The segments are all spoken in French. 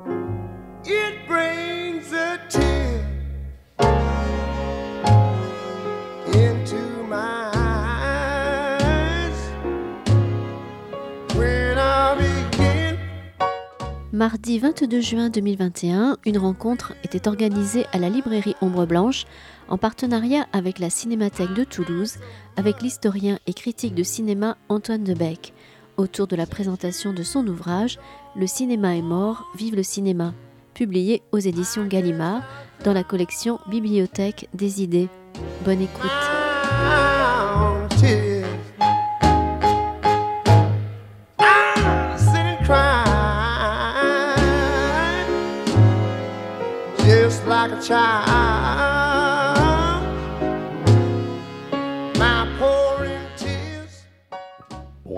It brings a into my eyes. Mardi 22 juin 2021, une rencontre était organisée à la librairie Ombre Blanche en partenariat avec la Cinémathèque de Toulouse, avec l'historien et critique de cinéma Antoine Debec, autour de la présentation de son ouvrage Le cinéma est mort, vive le cinéma, publié aux éditions Gallimard dans la collection Bibliothèque des idées. Bonne écoute.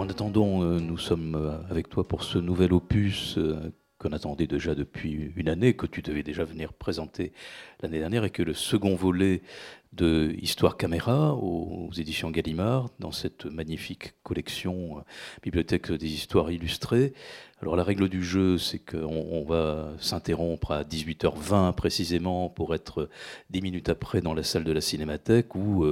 En attendant, euh, nous sommes euh, avec toi pour ce nouvel opus euh, qu'on attendait déjà depuis une année, que tu devais déjà venir présenter l'année dernière, et que le second volet de Histoire Caméra aux, éditions Gallimard, dans cette magnifique collection Bibliothèque des histoires illustrées. Alors la règle du jeu, c'est qu'on on va s'interrompre à 18h20 précisément pour être 10 minutes après dans la salle de la Cinémathèque où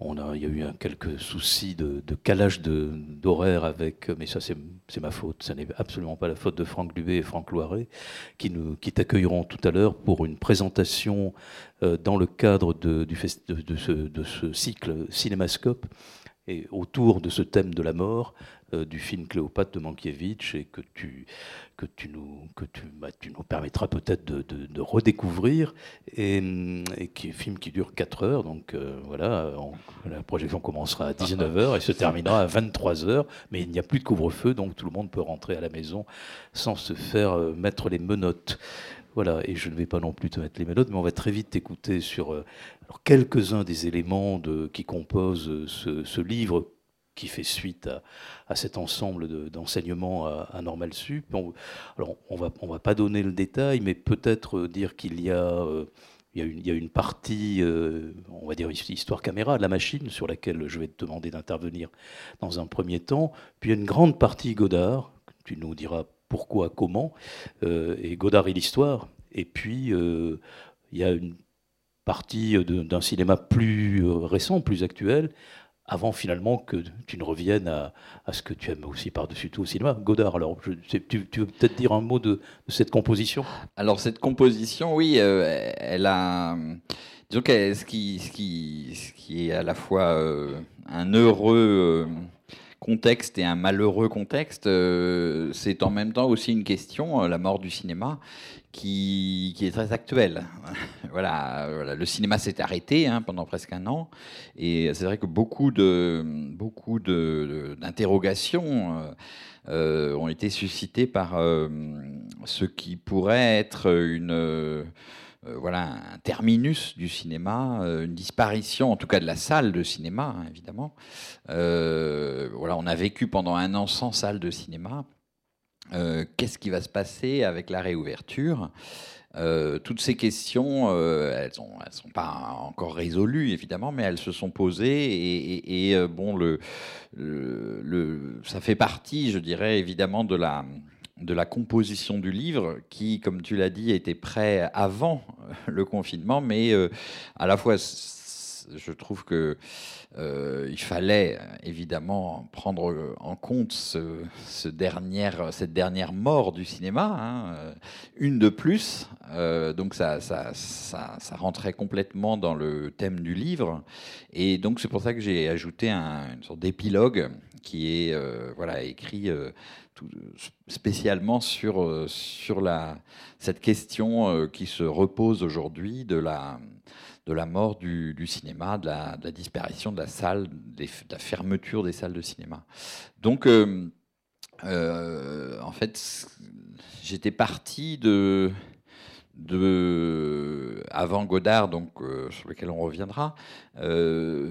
on a, il y a eu quelques soucis de, calage d'horaire avec, mais ça c'est ma faute, ça n'est absolument pas la faute de Franck Dubé et Franck Loiret, qui, t'accueilleront tout à l'heure pour une présentation euh, dans le cadre de, ce, de ce cycle Cinémascope et autour de ce thème de la mort du film Cléopâtre de Mankiewicz et que tu, que tu, nous, que tu, bah, tu nous permettras peut-être de, redécouvrir et, qui est un film qui dure 4 heures. Donc euh, voilà la projection commencera à 19h et se terminera à 23h mais il n'y a plus de couvre-feu donc tout le monde peut rentrer à la maison sans se faire euh, mettre les menottes. Voilà, et je ne vais pas non plus te mettre les menottes, mais on va très vite t'écouter sur euh, quelques-uns des éléments de, qui composent euh, ce livre qui fait suite à, à cet ensemble de- d'enseignements à, à Normal Sup. On, alors, on va, on va pas donner le détail, mais peut-être euh, dire qu'il y a, euh, y une, y a une partie, euh, on va dire histoire caméra, la machine, sur laquelle je vais te demander d'intervenir dans un premier temps. Puis il y a une grande partie Godard, tu nous diras pourquoi, comment, euh, et Godard et l'histoire. Et puis, euh, il y a une partie d'un cinéma plus euh, récent, plus actuel, avant finalement que tu ne reviennes à, ce que tu aimes aussi par-dessus tout au cinéma. Godard, alors, tu, veux peut-être dire un mot de, cette composition? Alors cette composition, oui, euh, elle a, disons que ce qui, est à la fois euh, un heureux euh, contexte et un malheureux contexte, c'est en même temps aussi une question, la mort du cinéma, qui, est très actuelle. voilà, le cinéma s'est arrêté hein, pendant presque un an, et c'est vrai que beaucoup de, beaucoup de, de- d'interrogations. euh, euh, ont été suscités par euh, ce qui pourrait être une, euh, voilà, un terminus du cinéma, une disparition, en tout cas de la salle de cinéma, hein, évidemment. Voilà, on a vécu pendant un an sans salle de cinéma. Euh, Qu'est-ce qui va se passer avec la réouverture? Euh, toutes ces questions, euh, elles ne sont pas encore résolues, évidemment, mais elles se sont posées. Et, bon, ça fait partie, je dirais, évidemment, de la, composition du livre, qui, comme tu l'as dit, était prêt avant le confinement, mais à la fois, je trouve que euh, il fallait évidemment prendre euh, en compte cette dernière mort du cinéma, hein, une de plus. Euh, donc ça, rentrait complètement dans le thème du livre. Et donc c'est pour ça que j'ai ajouté un- une sorte d'épilogue qui est écrit spécialement sur, cette question qui se repose aujourd'hui de la, de la mort du, cinéma, de la, disparition de la salle, de la fermeture des salles de cinéma. Donc, euh, euh, en fait, j'étais parti de, avant Godard, donc euh, sur lequel on reviendra, de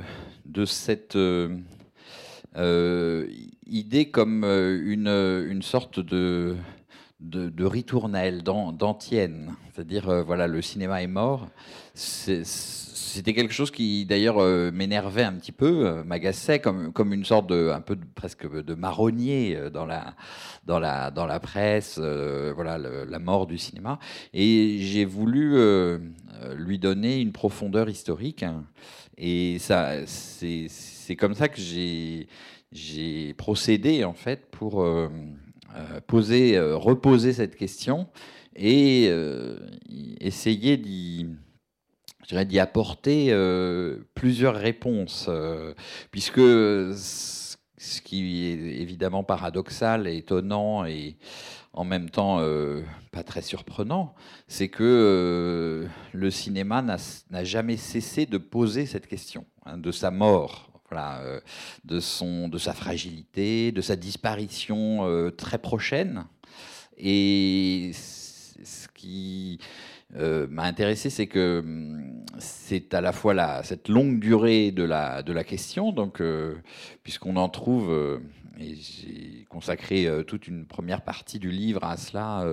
cette idée comme une, une sorte de de, de ritournelle, d'an- d'antienne. C'est-à-dire, euh, voilà, le cinéma est mort. C'était quelque chose qui, d'ailleurs, euh, m'énervait un petit peu, euh, m'agaçait, comme, comme une sorte de, un peu presque de marronnier dans la, dans la, dans la presse, voilà, la mort du cinéma. Et j'ai voulu lui donner une profondeur historique. Et c'est comme ça que j'ai procédé en fait pour poser, euh, reposer cette question et euh, essayer d'y apporter euh, plusieurs réponses, euh, puisque ce qui est évidemment paradoxal étonnant et en même temps euh, pas très surprenant, c'est que euh, le cinéma n'a n'a jamais cessé de poser cette question hein, de sa mort. Voilà, euh, de, son, de sa fragilité, de sa disparition euh, très prochaine. Et ce qui euh, m'a intéressé, c'est que hum, c'est à la fois la, cette longue durée de la, de la question, donc puisqu'on en trouve, et j'ai consacré toute une première partie du livre à cela,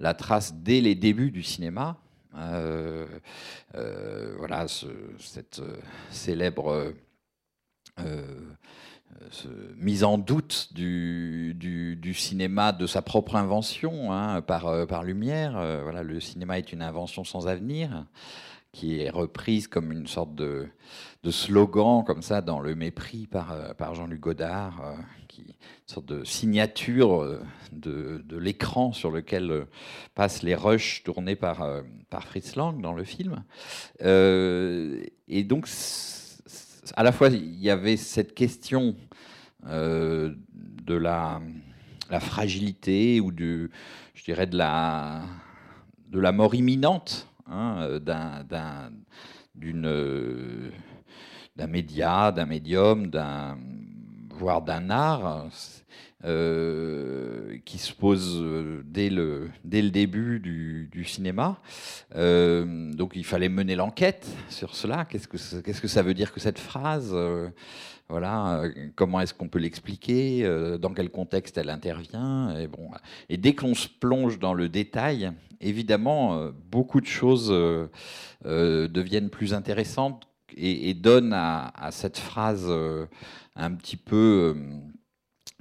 la trace dès les débuts du cinéma. Voilà, ce- cette célèbre ce- mise en doute du, cinéma de sa propre invention hein, par, euh, par Lumière. Euh, voilà, le cinéma est une invention sans avenir qui est reprise comme une sorte de, slogan comme ça dans le mépris par, euh, par Jean-Luc Godard, euh, qui une sorte de signature euh, de, l'écran sur lequel euh, passent les rushs tournés par, euh, par Fritz Lang dans le film. Euh, et donc, à la fois, il y avait cette question euh, de la, fragilité ou du, je dirais, de la, de la mort imminente hein, d'un, d'un média, d'un médium, d'un, voire d'un art. euh, qui se pose euh, dès le, dès le début du, cinéma. Euh, donc il fallait mener l'enquête sur cela. Qu'est-ce que, ça- qu'est-ce que ça veut dire que cette phrase voilà, comment est-ce qu'on peut l'expliquer Dans quel contexte elle intervient Et, bon, et dès qu'on se plonge dans le détail, évidemment, beaucoup de choses deviennent plus intéressantes et, donnent à, cette phrase euh, un petit peu, euh,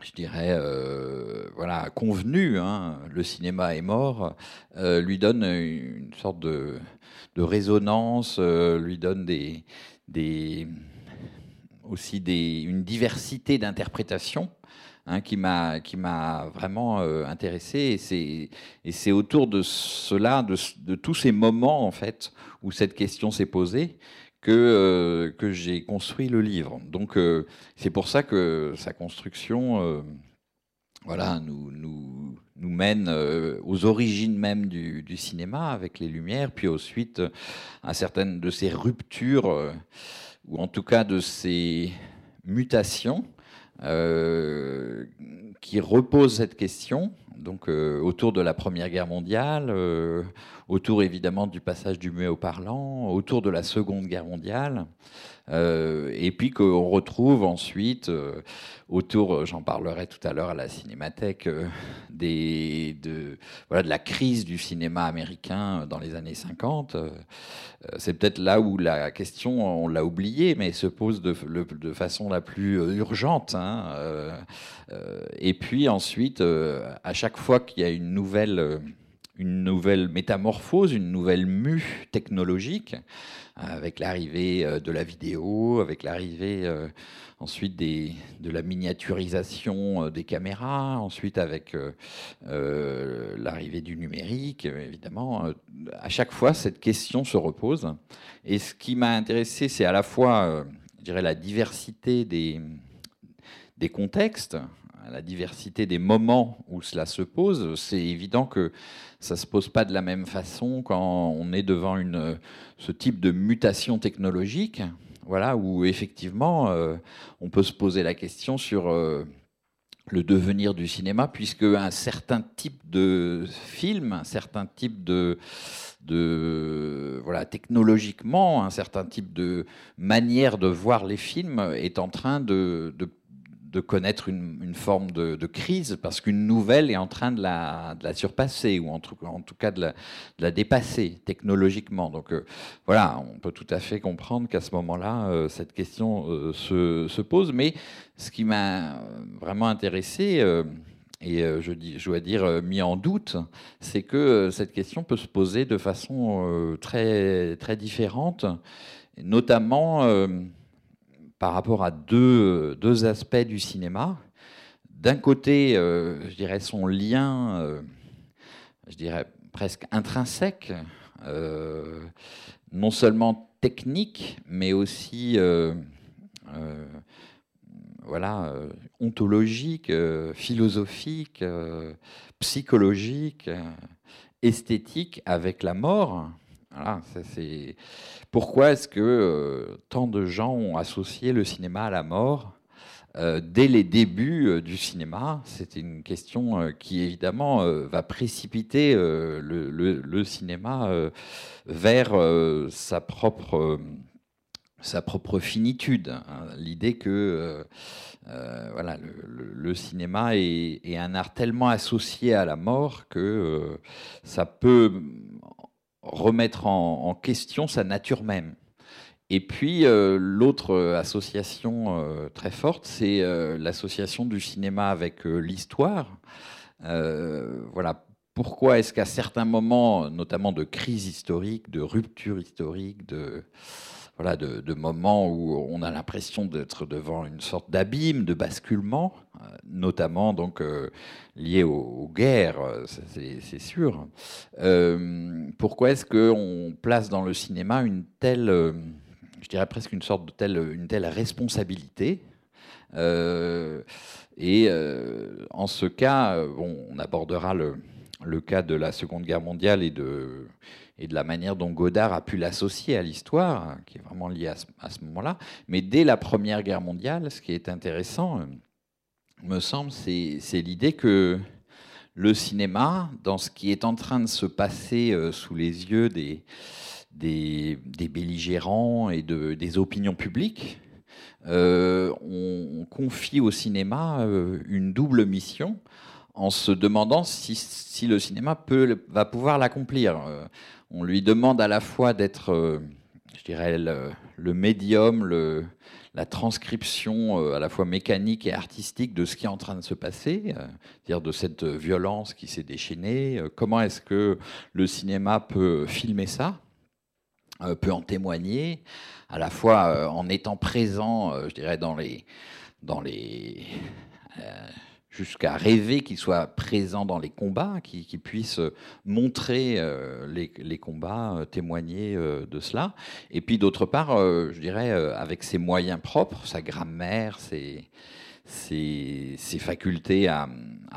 je dirais, euh, voilà, convenue. hein, le cinéma est mort, euh, lui donne une sorte de, de résonance, lui donne des, des aussi des, une diversité d'interprétations hein, qui m'a qui m'a vraiment intéressé et c'est autour de cela de, de tous ces moments en fait où cette question s'est posée que euh, que j'ai construit le livre. Donc euh, c'est pour ça que sa construction euh, voilà nous nous nous mène aux origines même du, du cinéma avec les lumières puis ensuite à certaines de ces ruptures ou en tout cas de ces mutations qui reposent cette question, donc euh, autour de la Première Guerre mondiale, euh, autour évidemment du passage du muet au parlant, autour de la Seconde Guerre mondiale, euh, et puis qu'on retrouve ensuite euh, autour, euh, j'en parlerai tout à l'heure à la Cinémathèque, de, la crise du cinéma américain dans les années 50. euh, euh, C'est peut-être là où la question, on l'a oubliée, mais se pose de, façon la plus urgente. hein, et puis ensuite, à chaque fois qu'il y a une nouvelle, une nouvelle métamorphose, une nouvelle mue technologique, avec l'arrivée euh, de la vidéo, avec l'arrivée euh, ensuite des, de la miniaturisation euh, des caméras, ensuite avec l'arrivée du numérique, évidemment. à chaque fois, cette question se repose. Et ce qui m'a intéressé, c'est à la fois, je dirais, la diversité des contextes, la diversité des moments où cela se pose. C'est évident que ça se pose pas de la même façon quand on est devant une, ce type de mutation technologique, voilà, où effectivement euh, on peut se poser la question sur euh, le devenir du cinéma, puisque un certain type de film, un certain type de, voilà, technologiquement, un certain type de manière de voir les films est en train de, de connaître une, forme de, crise parce qu'une nouvelle est en train de la, surpasser ou en tout, cas de la, dépasser technologiquement. Donc euh, voilà, on peut tout à fait comprendre qu'à ce moment-là, euh, cette question euh, se, se pose. Mais ce qui m'a vraiment intéressé, et je, je dois dire mis en doute, c'est que cette question peut se poser de façon très, très différente, notamment par rapport à deux, aspects du cinéma. D'un côté, euh, je dirais son lien, euh, je dirais presque intrinsèque, euh, non seulement technique, mais aussi voilà, ontologique, philosophique, psychologique, esthétique avec la mort. Voilà, c'est pourquoi est-ce que euh, tant de gens ont associé le cinéma à la mort euh, dès les débuts euh, du cinéma? C'était une question qui évidemment va précipiter le, cinéma vers sa propre sa propre finitude. hein. L'idée que voilà, le, cinéma est, un art tellement associé à la mort que ça peut remettre en, question sa nature même. Et puis euh, l'autre association euh, très forte, c'est euh, l'association du cinéma avec l'histoire. Voilà. Pourquoi est-ce qu'à certains moments, notamment de crise historique, de rupture historique, de, voilà, de, moments où on a l'impression d'être devant une sorte d'abîme, de basculement, notamment donc euh, lié aux, guerres, euh, c'est sûr. Euh, pourquoi est-ce qu'on place dans le cinéma une telle, euh, je dirais presque une sorte de telle, responsabilité Et en ce cas, bon, on abordera le, cas de la Seconde Guerre mondiale et de, et de la manière dont Godard a pu l'associer à l'histoire, hein, qui est vraiment liée à ce, moment-là. Mais dès la Première Guerre mondiale, ce qui est intéressant, me semble, c'est l'idée que le cinéma, dans ce qui est en train de se passer euh, sous les yeux des, des, belligérants et de, des opinions publiques, euh, on, on confie au cinéma euh, une double mission en se demandant si, le cinéma peut, va pouvoir l'accomplir. On lui demande à la fois d'être, je dirais, le médium, le, la transcription euh, à la fois mécanique et artistique de ce qui est en train de se passer, euh, c'est-à-dire de cette violence qui s'est déchaînée. Euh, comment est-ce que le cinéma peut filmer ça, peut en témoigner, à la fois en étant présent, je dirais, dans les, dans les jusqu'à rêver qu'il soit présent dans les combats, qu'il puisse montrer euh, les, combats, euh, témoigner euh, de cela. Et puis d'autre part, euh, je dirais, euh, avec ses moyens propres, sa grammaire, ses, ses, facultés à,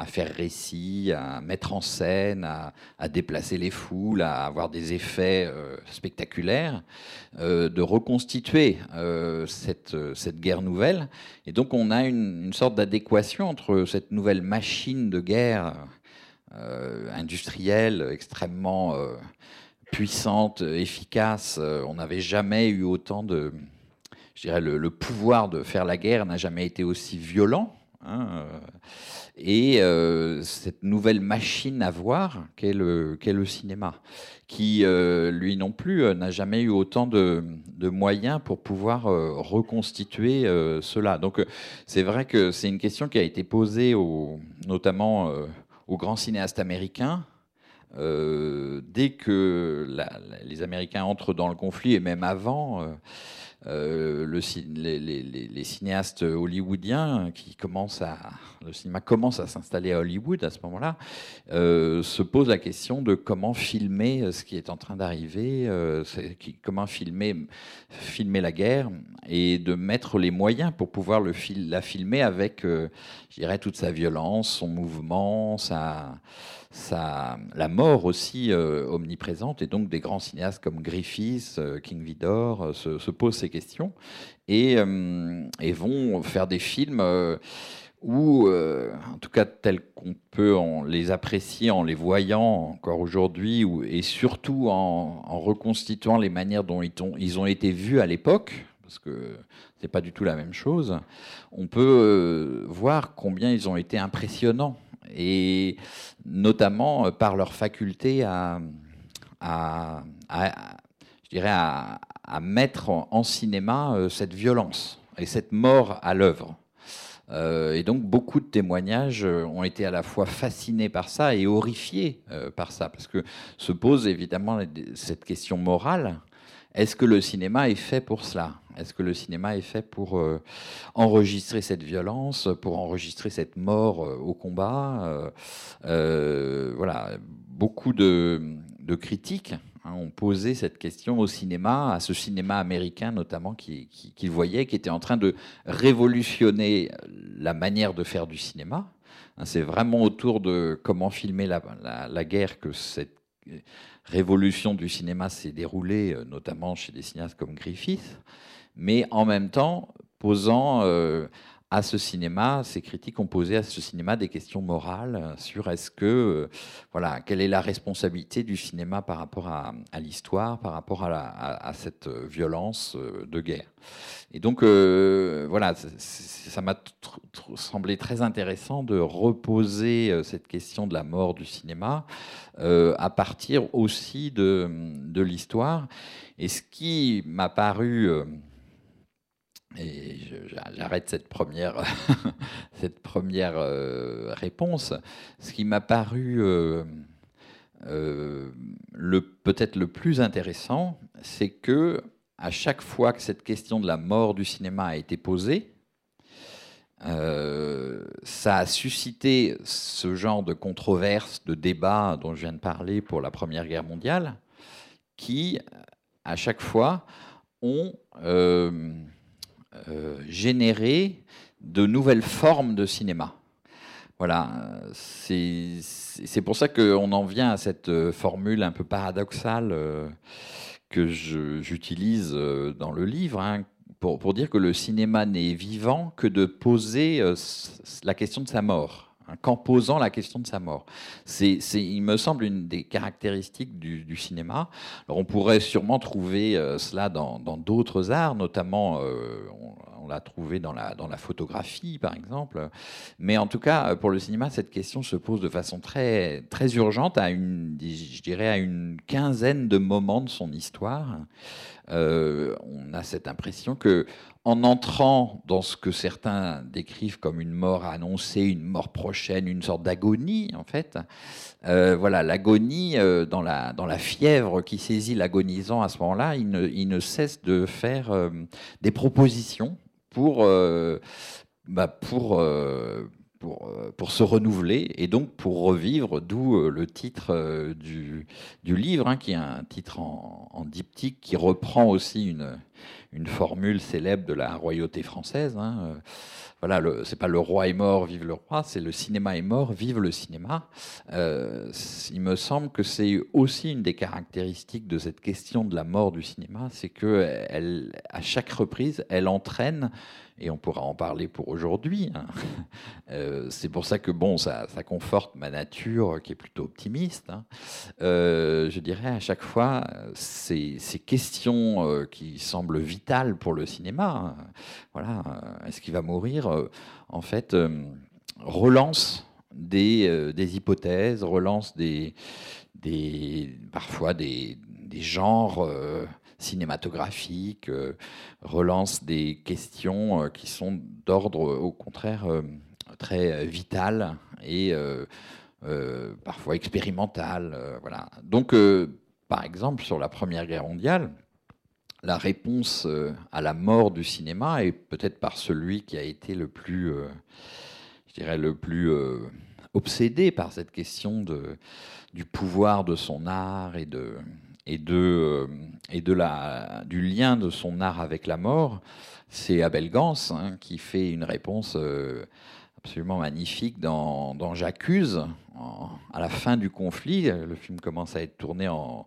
faire récit, à mettre en scène, à, déplacer les foules, à avoir des effets euh, spectaculaires, euh, de reconstituer euh, cette, cette guerre nouvelle. Et donc on a une, sorte d'adéquation entre cette nouvelle machine de guerre industrielle extrêmement puissante, efficace. On n'avait jamais eu autant de... Je dirais le, pouvoir de faire la guerre n'a jamais été aussi violent. hein, euh, et euh, cette nouvelle machine à voir qu'est le, cinéma, qui, euh, lui non plus, n'a jamais eu autant de, moyens pour pouvoir reconstituer cela. Donc c'est vrai que c'est une question qui a été posée notamment aux grands cinéastes américains. Dès que les Américains entrent dans le conflit, et même avant, euh, euh, les, cinéastes hollywoodiens qui commencent à le cinéma commence à s'installer à Hollywood à ce moment-là euh, se pose la question de comment filmer ce qui est en train d'arriver, euh, comment filmer filmer la guerre et de mettre les moyens pour pouvoir la filmer avec, euh, je dirais, toute sa violence, son mouvement, sa, la mort aussi euh, omniprésente. Et donc des grands cinéastes comme Griffiths, euh, King Vidor euh, se, se posent ces questions et, vont faire des films. où, euh, en tout cas tels qu'on peut en les apprécier en les voyant encore aujourd'hui, ou- et surtout en, reconstituant les manières dont ils ont, été vus à l'époque, parce que c'est pas du tout la même chose, on peut voir combien ils ont été impressionnants, et notamment par leur faculté à, je dirais à, mettre en cinéma cette violence et cette mort à l'œuvre. Euh, et donc beaucoup de témoignages euh, ont été à la fois fascinés par ça et horrifiés euh, par ça, parce que se pose évidemment cette question morale. Est-ce que le cinéma est fait pour cela? Est-ce que le cinéma est fait pour enregistrer cette violence, pour enregistrer cette mort au combat Voilà, beaucoup de, critiques Hein, ont posé cette question au cinéma, à ce cinéma américain notamment, qu'ils qui, voyaient, qui était en train de révolutionner la manière de faire du cinéma. Hein, c'est vraiment autour de comment filmer la, guerre que cette révolution du cinéma s'est déroulée, euh, notamment chez des cinéastes comme Griffith, mais en même temps posant euh, à ce cinéma, ces critiques ont posé à ce cinéma des questions morales sur est-ce que, euh, voilà, quelle est la responsabilité du cinéma par rapport à, l'histoire, par rapport à, cette violence euh, de guerre. Et donc, voilà, ça m'a semblé très intéressant de reposer cette question de la mort du cinéma à partir aussi de l'histoire. Et ce qui m'a paru et j'arrête cette première, cette première euh, réponse. Ce qui m'a paru euh, euh, le, peut-être le plus intéressant, c'est que à chaque fois que cette question de la mort du cinéma a été posée, ça a suscité ce genre de controverse, de débat dont je viens de parler pour la Première Guerre mondiale, qui, à chaque fois, ont générer de nouvelles formes de cinéma. Voilà, c'est pour ça qu'on en vient à cette euh, formule un peu paradoxale euh, que j'utilise dans le livre, hein, pour, pour, dire que le cinéma n'est vivant que de poser la question de sa mort. Hein, qu'en posant la question de sa mort. C'est, il me semble, une des caractéristiques du, cinéma. Alors on pourrait sûrement trouver euh, cela dans, d'autres arts, notamment euh, on, l'a trouvé dans la, dans la photographie, par exemple. Mais en tout cas, pour le cinéma, cette question se pose de façon très, très urgente, à une, je dirais à une quinzaine de moments de son histoire. Euh, on a cette impression que en entrant dans ce que certains décrivent comme une mort annoncée, une mort prochaine, une sorte d'agonie, en fait, euh, voilà, l'agonie, euh, dans, la, dans la fièvre qui saisit l'agonisant à ce moment-là, il ne, cesse de faire des propositions pour, bah, pour, pour, pour, se renouveler et donc pour revivre, d'où le titre du, du, livre, hein, qui est un titre en, en diptyque qui reprend aussi une formule célèbre de la royauté française. Hein. Euh, voilà, c'est pas le roi est mort, vive le roi, c'est le cinéma est mort, vive le cinéma. Euh, il me semble que c'est aussi une des caractéristiques de cette question de la mort du cinéma, c'est que elle, à chaque reprise, elle entraîne et on pourra en parler pour aujourd'hui. Hein. Euh, c'est pour ça que bon, ça, conforte ma nature qui est plutôt optimiste. Hein. Euh, je dirais à chaque fois ces, questions euh, qui semblent vitales pour le cinéma. Hein. Voilà, est-ce qu'il va mourir En fait, relance des, des, hypothèses, relance des, des parfois des, des genres cinématographique, euh, relance des questions euh, qui sont d'ordre, au contraire, euh, très vital et parfois expérimental. voilà. Donc, par exemple, sur la Première Guerre mondiale, la réponse à la mort du cinéma est peut-être par celui qui a été le plus, je dirais, le plus obsédé par cette question de, du pouvoir de son art et de, et, de, euh, et de la, du lien de son art avec la mort, c'est Abel Gans hein, qui fait une réponse euh, absolument magnifique dans, dans J'accuse, à la fin du conflit. Le film commence à être tourné en,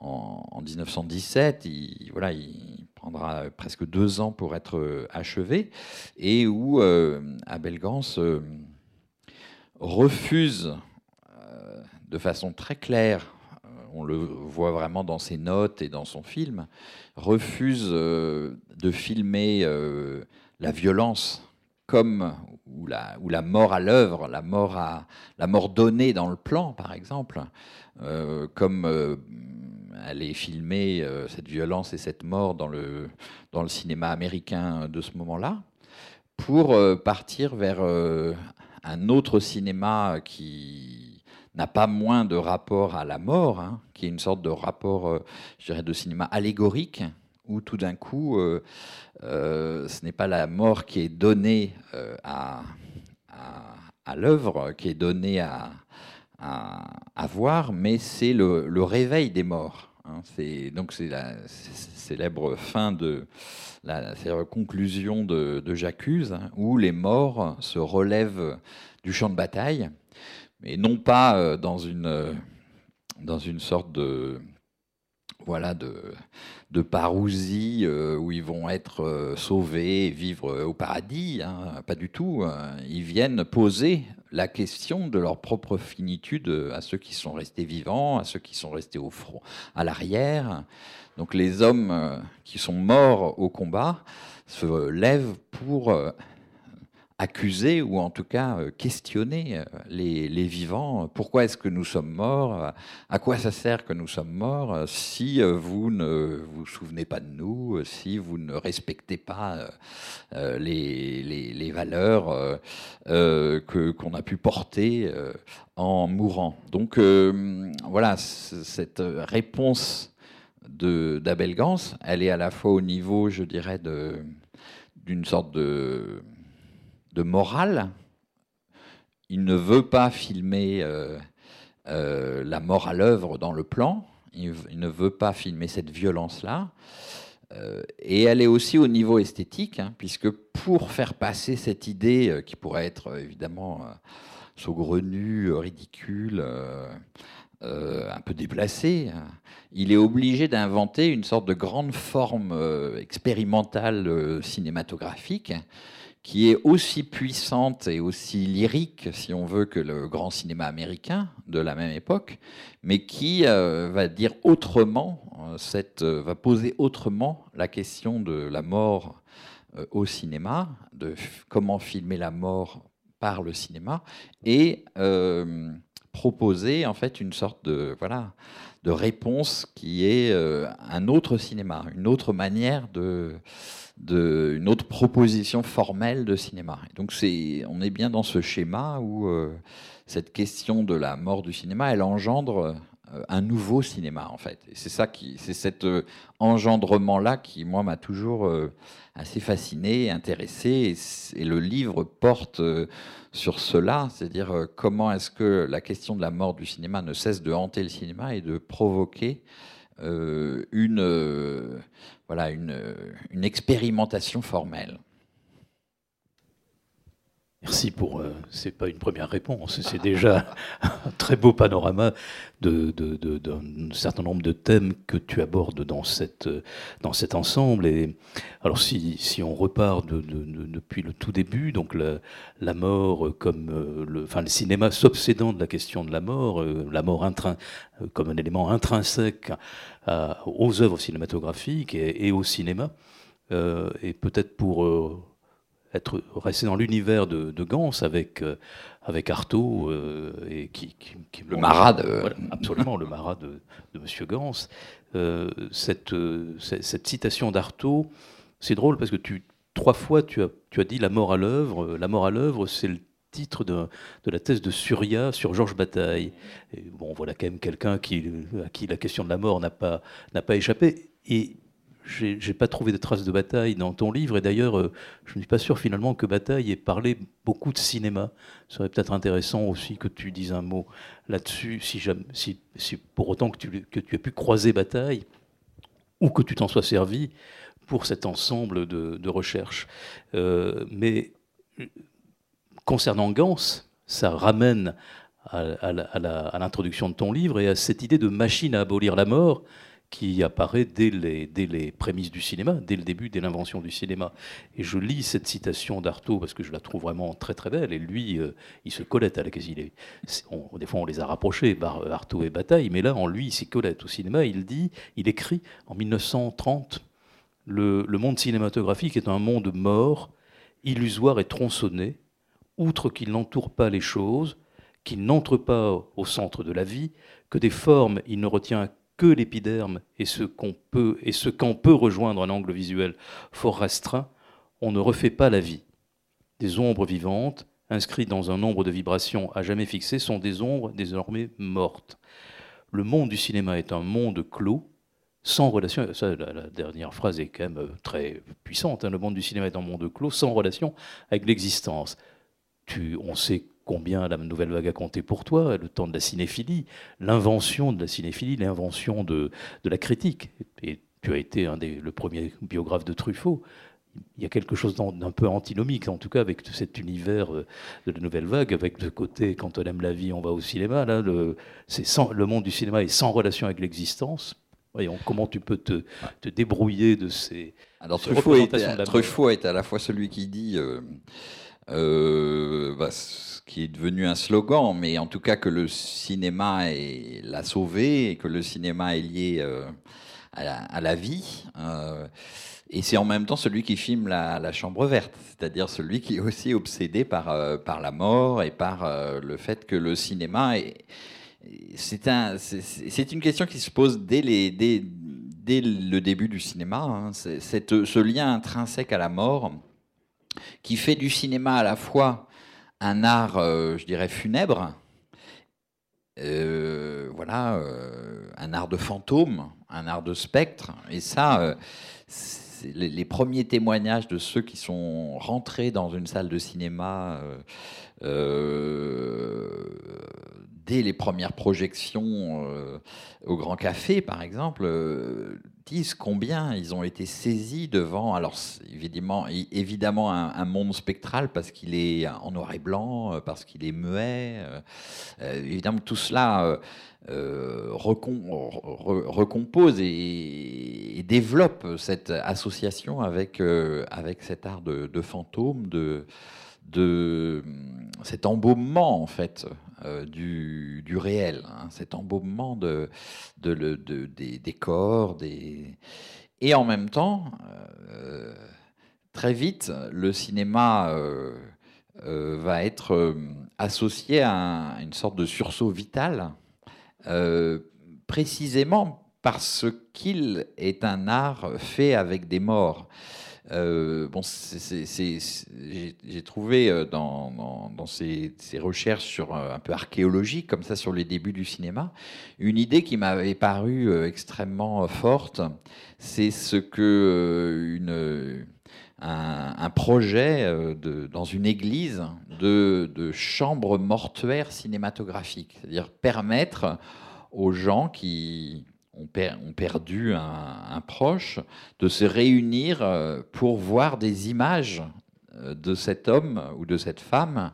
en, 1917. Il, voilà, il prendra presque deux ans pour être achevé, et où euh, Abel Gans refuse de façon très claire on le voit vraiment dans ses notes et dans son film, refuse euh, de filmer euh, la violence comme ou la, mort à l'œuvre, la mort donnée dans le plan, par exemple, euh, comme elle est filmée cette violence et cette mort dans le cinéma américain de ce moment-là, pour partir vers un autre cinéma qui n'a pas moins de rapport à la mort, hein, qui est une sorte de rapport, euh, je dirais, de cinéma allégorique, où tout d'un coup, euh, euh, ce n'est pas la mort qui est donnée à, l'œuvre, qui est donnée à, voir, mais c'est le, réveil des morts. hein. C'est donc c'est la célèbre fin de la conclusion de, de J'accuse, hein, où les morts se relèvent du champ de bataille, mais non pas euh, dans une euh, dans une sorte de voilà de, de parousie euh, où ils vont être sauvés et vivre au paradis, hein, pas du tout. hein. Ils viennent poser la question de leur propre finitude à ceux qui sont restés vivants, à ceux qui sont restés au front, à l'arrière. Donc les hommes qui sont morts au combat se lèvent pour accuser ou en tout cas euh, questionner euh, les, vivants. Pourquoi est-ce que nous sommes morts? À quoi ça sert que nous sommes morts? Si euh, vous ne vous souvenez pas de nous, si vous ne respectez pas les, valeurs que qu'on a pu porter en mourant. Donc voilà, cette réponse d'Abel Gans, elle est à la fois au niveau, je dirais, d'une sorte de de morale. Il ne veut pas filmer euh, euh, la mort à l'œuvre dans le plan. Il, ne veut pas filmer cette violence-là. Euh, et elle est aussi au niveau esthétique, hein, puisque pour faire passer cette idée qui pourrait être évidemment saugrenue, ridicule, un peu déplacée, il est obligé d'inventer une sorte de grande forme expérimentale cinématographique qui est aussi puissante et aussi lyrique, si on veut, que le grand cinéma américain de la même époque, mais qui euh, va dire autrement, euh, cette, euh, va poser autrement la question de la mort au cinéma, de comment filmer la mort par le cinéma, et proposer en fait une sorte de voilà de réponse qui est un autre cinéma, une autre manière de de, une autre proposition formelle de cinéma. Donc c'est, on est bien dans ce schéma où euh, cette question de la mort du cinéma, elle engendre euh, un nouveau cinéma en fait. C'est ça qui, c'est cet euh, engendrement là qui moi m'a toujours assez fasciné, intéressé. Et, le livre porte sur cela, c'est-à-dire comment est-ce que la question de la mort du cinéma ne cesse de hanter le cinéma et de provoquer une, voilà, une, euh, une expérimentation formelle. Pour. euh, c'est pas une première réponse, c'est déjà un très beau panorama d'un certain nombre de thèmes que tu abordes dans, cet ensemble. Et alors, si, on repart de- de- de- depuis le tout début, donc la, mort comme euh, le, enfin, le cinéma s'obsédant de la question de la mort, euh, la mort intrin- euh, comme un élément intrinsèque aux œuvres cinématographiques et, au cinéma, et peut-être pour être resté dans l'univers de, de Gans avec euh, avec Artaud euh, et qui, qui- qui- Le marat de- Voilà, absolument le marat de, de Monsieur Gans. Euh, cette, euh, cette cette citation d'Artaud, c'est drôle parce que tu trois fois tu as tu as dit la mort à l'œuvre. La mort à l'œuvre, c'est le titre de, de la thèse de Surya sur Georges Bataille. Et bon, voilà quand même quelqu'un qui, à qui la question de la mort n'a pas, n'a pas échappé. Et j'ai pas trouvé de traces de Bataille dans ton livre. Et d'ailleurs, euh, je ne suis pas sûr finalement que Bataille ait parlé beaucoup de cinéma. Ce serait peut-être intéressant aussi que tu dises un mot là-dessus, si, pour autant que tu, que aies pu croiser Bataille ou que tu t'en sois servi pour cet ensemble de, recherches. Euh, mais euh, concernant Gans, ça ramène à l'introduction de ton livre et à cette idée de machine à abolir la mort qui apparaît dès les, dès les prémices du cinéma, dès le début, dès l'invention du cinéma. Et je lis cette citation d'Artaud parce que je la trouve vraiment très très belle. Et lui, euh, il se collette à la quasi. des fois, on les a rapprochés, par Artaud et Bataille, mais là, en lui, il s'y collette au cinéma. Il dit, il écrit en 1930 le, le monde cinématographique est un monde mort, illusoire et tronçonné, outre qu'il n'entoure pas les choses, qu'il n'entre pas au centre de la vie, que des formes il ne retient que l'épiderme et ce qu'on peut et ce peut rejoindre un angle visuel fort restreint, on ne refait pas la vie. Des ombres vivantes, inscrites dans un nombre de vibrations à jamais fixées, sont des ombres désormais mortes. Le monde du cinéma est un monde clos, sans relation. Ça, la, dernière phrase est quand même euh, très puissante. Hein. le monde du cinéma est un monde clos, sans relation avec l'existence. On sait combien la nouvelle vague a compté pour toi, le temps de la cinéphilie, l'invention de la cinéphilie, l'invention de, de, la critique. Et tu as été un des, le premier biographe de Truffaut. Il y a quelque chose d'un peu antinomique, en tout cas, avec cet univers euh, de la nouvelle vague, avec le côté quand on aime la vie, on va au cinéma. Là, le, sans, le monde du cinéma est sans relation avec l'existence. Voyons, comment tu peux te, te débrouiller de ces. Alors, Truffaut, est, Truffaut est à la fois celui qui dit. Euh, euh, bah, ce qui est devenu un slogan, mais en tout cas que le cinéma l'a sauvé et que le cinéma est lié euh, à, la, vie. Euh, et c'est en même temps celui qui filme la, chambre verte, c'est-à-dire celui qui est aussi obsédé par, par la mort et par le fait que le cinéma est. C'est un, une question qui se pose dès le début du cinéma. Hein. ce lien intrinsèque à la mort qui fait du cinéma à la fois un art, euh, je dirais, funèbre, euh, voilà, euh, un art de fantôme, un art de spectre. Et ça, les, premiers témoignages de ceux qui sont rentrés dans une salle de cinéma dès les premières projections au Grand Café, par exemple, combien ils ont été saisis devant, alors évidemment, un, monde spectral parce qu'il est en noir et blanc, euh, parce qu'il est muet. évidemment, tout cela recompose et, développe cette association avec, avec cet art de, de fantôme, de, de cet embaumement en fait euh, du, réel, hein, cet embaumement de, des, corps, des... et en même temps, euh, très vite, le cinéma euh, va être associé à une sorte de sursaut vital, précisément parce qu'il est un art fait avec des morts. Euh, bon, j'ai trouvé euh, dans, ces, recherches sur euh, un peu archéologiques, comme ça, sur les débuts du cinéma, une idée qui m'avait paru extrêmement forte. C'est ce que projet dans une église de, de chambre mortuaire cinématographique, c'est-à-dire permettre aux gens qui ont, perdu un, proche, de se réunir euh, pour voir des images euh, de cet homme ou de cette femme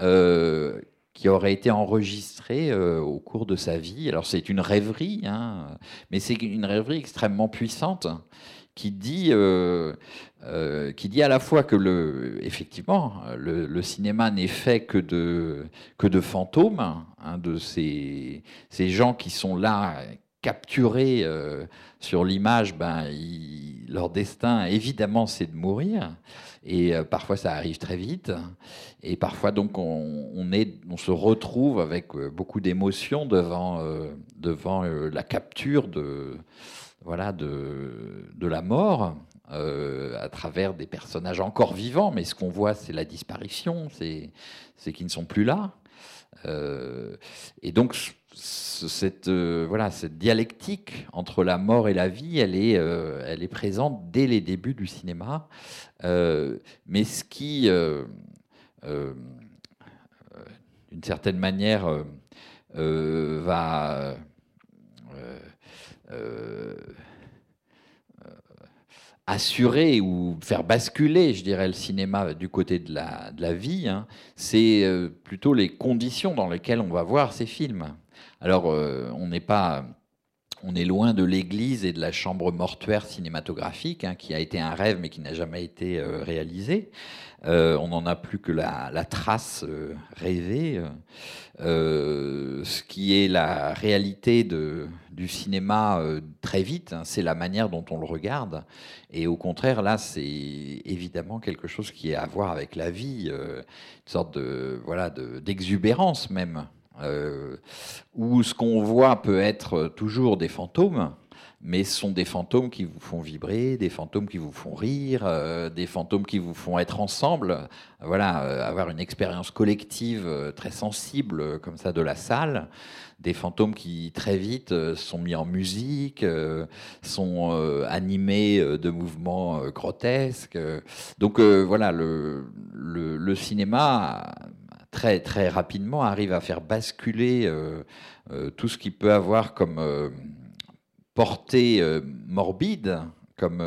euh, qui aurait été enregistré au cours de sa vie. Alors c'est une rêverie, hein, mais c'est une rêverie extrêmement puissante qui dit, qui dit à la fois que le, effectivement, le, cinéma n'est fait que de, que de fantômes, hein, de ces, ces gens qui sont là, capturés euh, sur l'image, ben, leur destin, évidemment, c'est de mourir. Et euh, parfois, ça arrive très vite. Et parfois, donc, on, est, on se retrouve avec euh, beaucoup d'émotions devant, devant la capture de, voilà, de, de la mort. à travers des personnages encore vivants, mais ce qu'on voit, c'est la disparition, c'est qu'ils ne sont plus là. et donc, cette, euh, voilà, cette dialectique entre la mort et la vie, elle est, euh, présente dès les débuts du cinéma. Euh, mais ce qui, d'une certaine manière, va assurer ou faire basculer, je dirais, le cinéma du côté de la, de la vie, hein, c'est plutôt les conditions dans lesquelles on va voir ces films. Alors, euh, on n'est pas on est loin de l'église et de la chambre mortuaire cinématographique, hein, qui a été un rêve mais qui n'a jamais été euh, réalisé. Euh, on n'en a plus que la, trace rêvée. ce qui est la réalité du cinéma très vite, hein, c'est la manière dont on le regarde. Et au contraire, là, c'est évidemment quelque chose qui a à voir avec la vie, une sorte de voilà d'exubérance même. Euh, où ce qu'on voit peut être toujours des fantômes, mais ce sont des fantômes qui vous font vibrer, des fantômes qui vous font rire, euh, des fantômes qui vous font être ensemble, voilà, euh, avoir une expérience collective très sensible comme ça de la salle, des fantômes qui très vite sont mis en musique, sont animés de mouvements grotesques. Donc voilà, le, cinéma très, très rapidement arrive à faire basculer euh, euh, tout ce qui peut avoir comme euh, portée morbide, comme,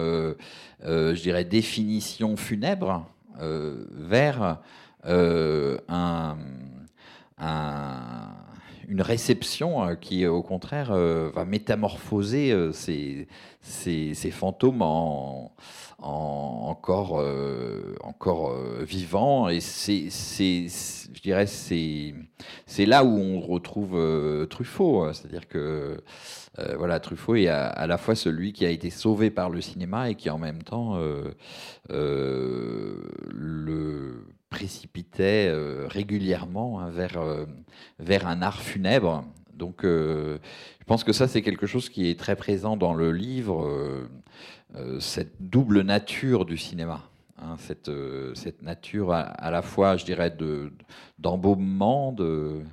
je dirais, définition funèbre, vers un, une réception qui, au contraire, va métamorphoser ces, ces, fantômes en, encore, euh, encore euh, vivants. Et c'est, je dirais, c'est, là où on retrouve euh, Truffaut. C'est-à-dire que voilà, Truffaut est à, la fois celui qui a été sauvé par le cinéma et qui en même temps le précipitait régulièrement hein, vers, vers un art funèbre. Donc, je pense que ça, c'est quelque chose qui est très présent dans le livre. Euh, cette double nature du cinéma. Hein, cette, euh, cette, nature à, la fois, je dirais, d'embaumement, de,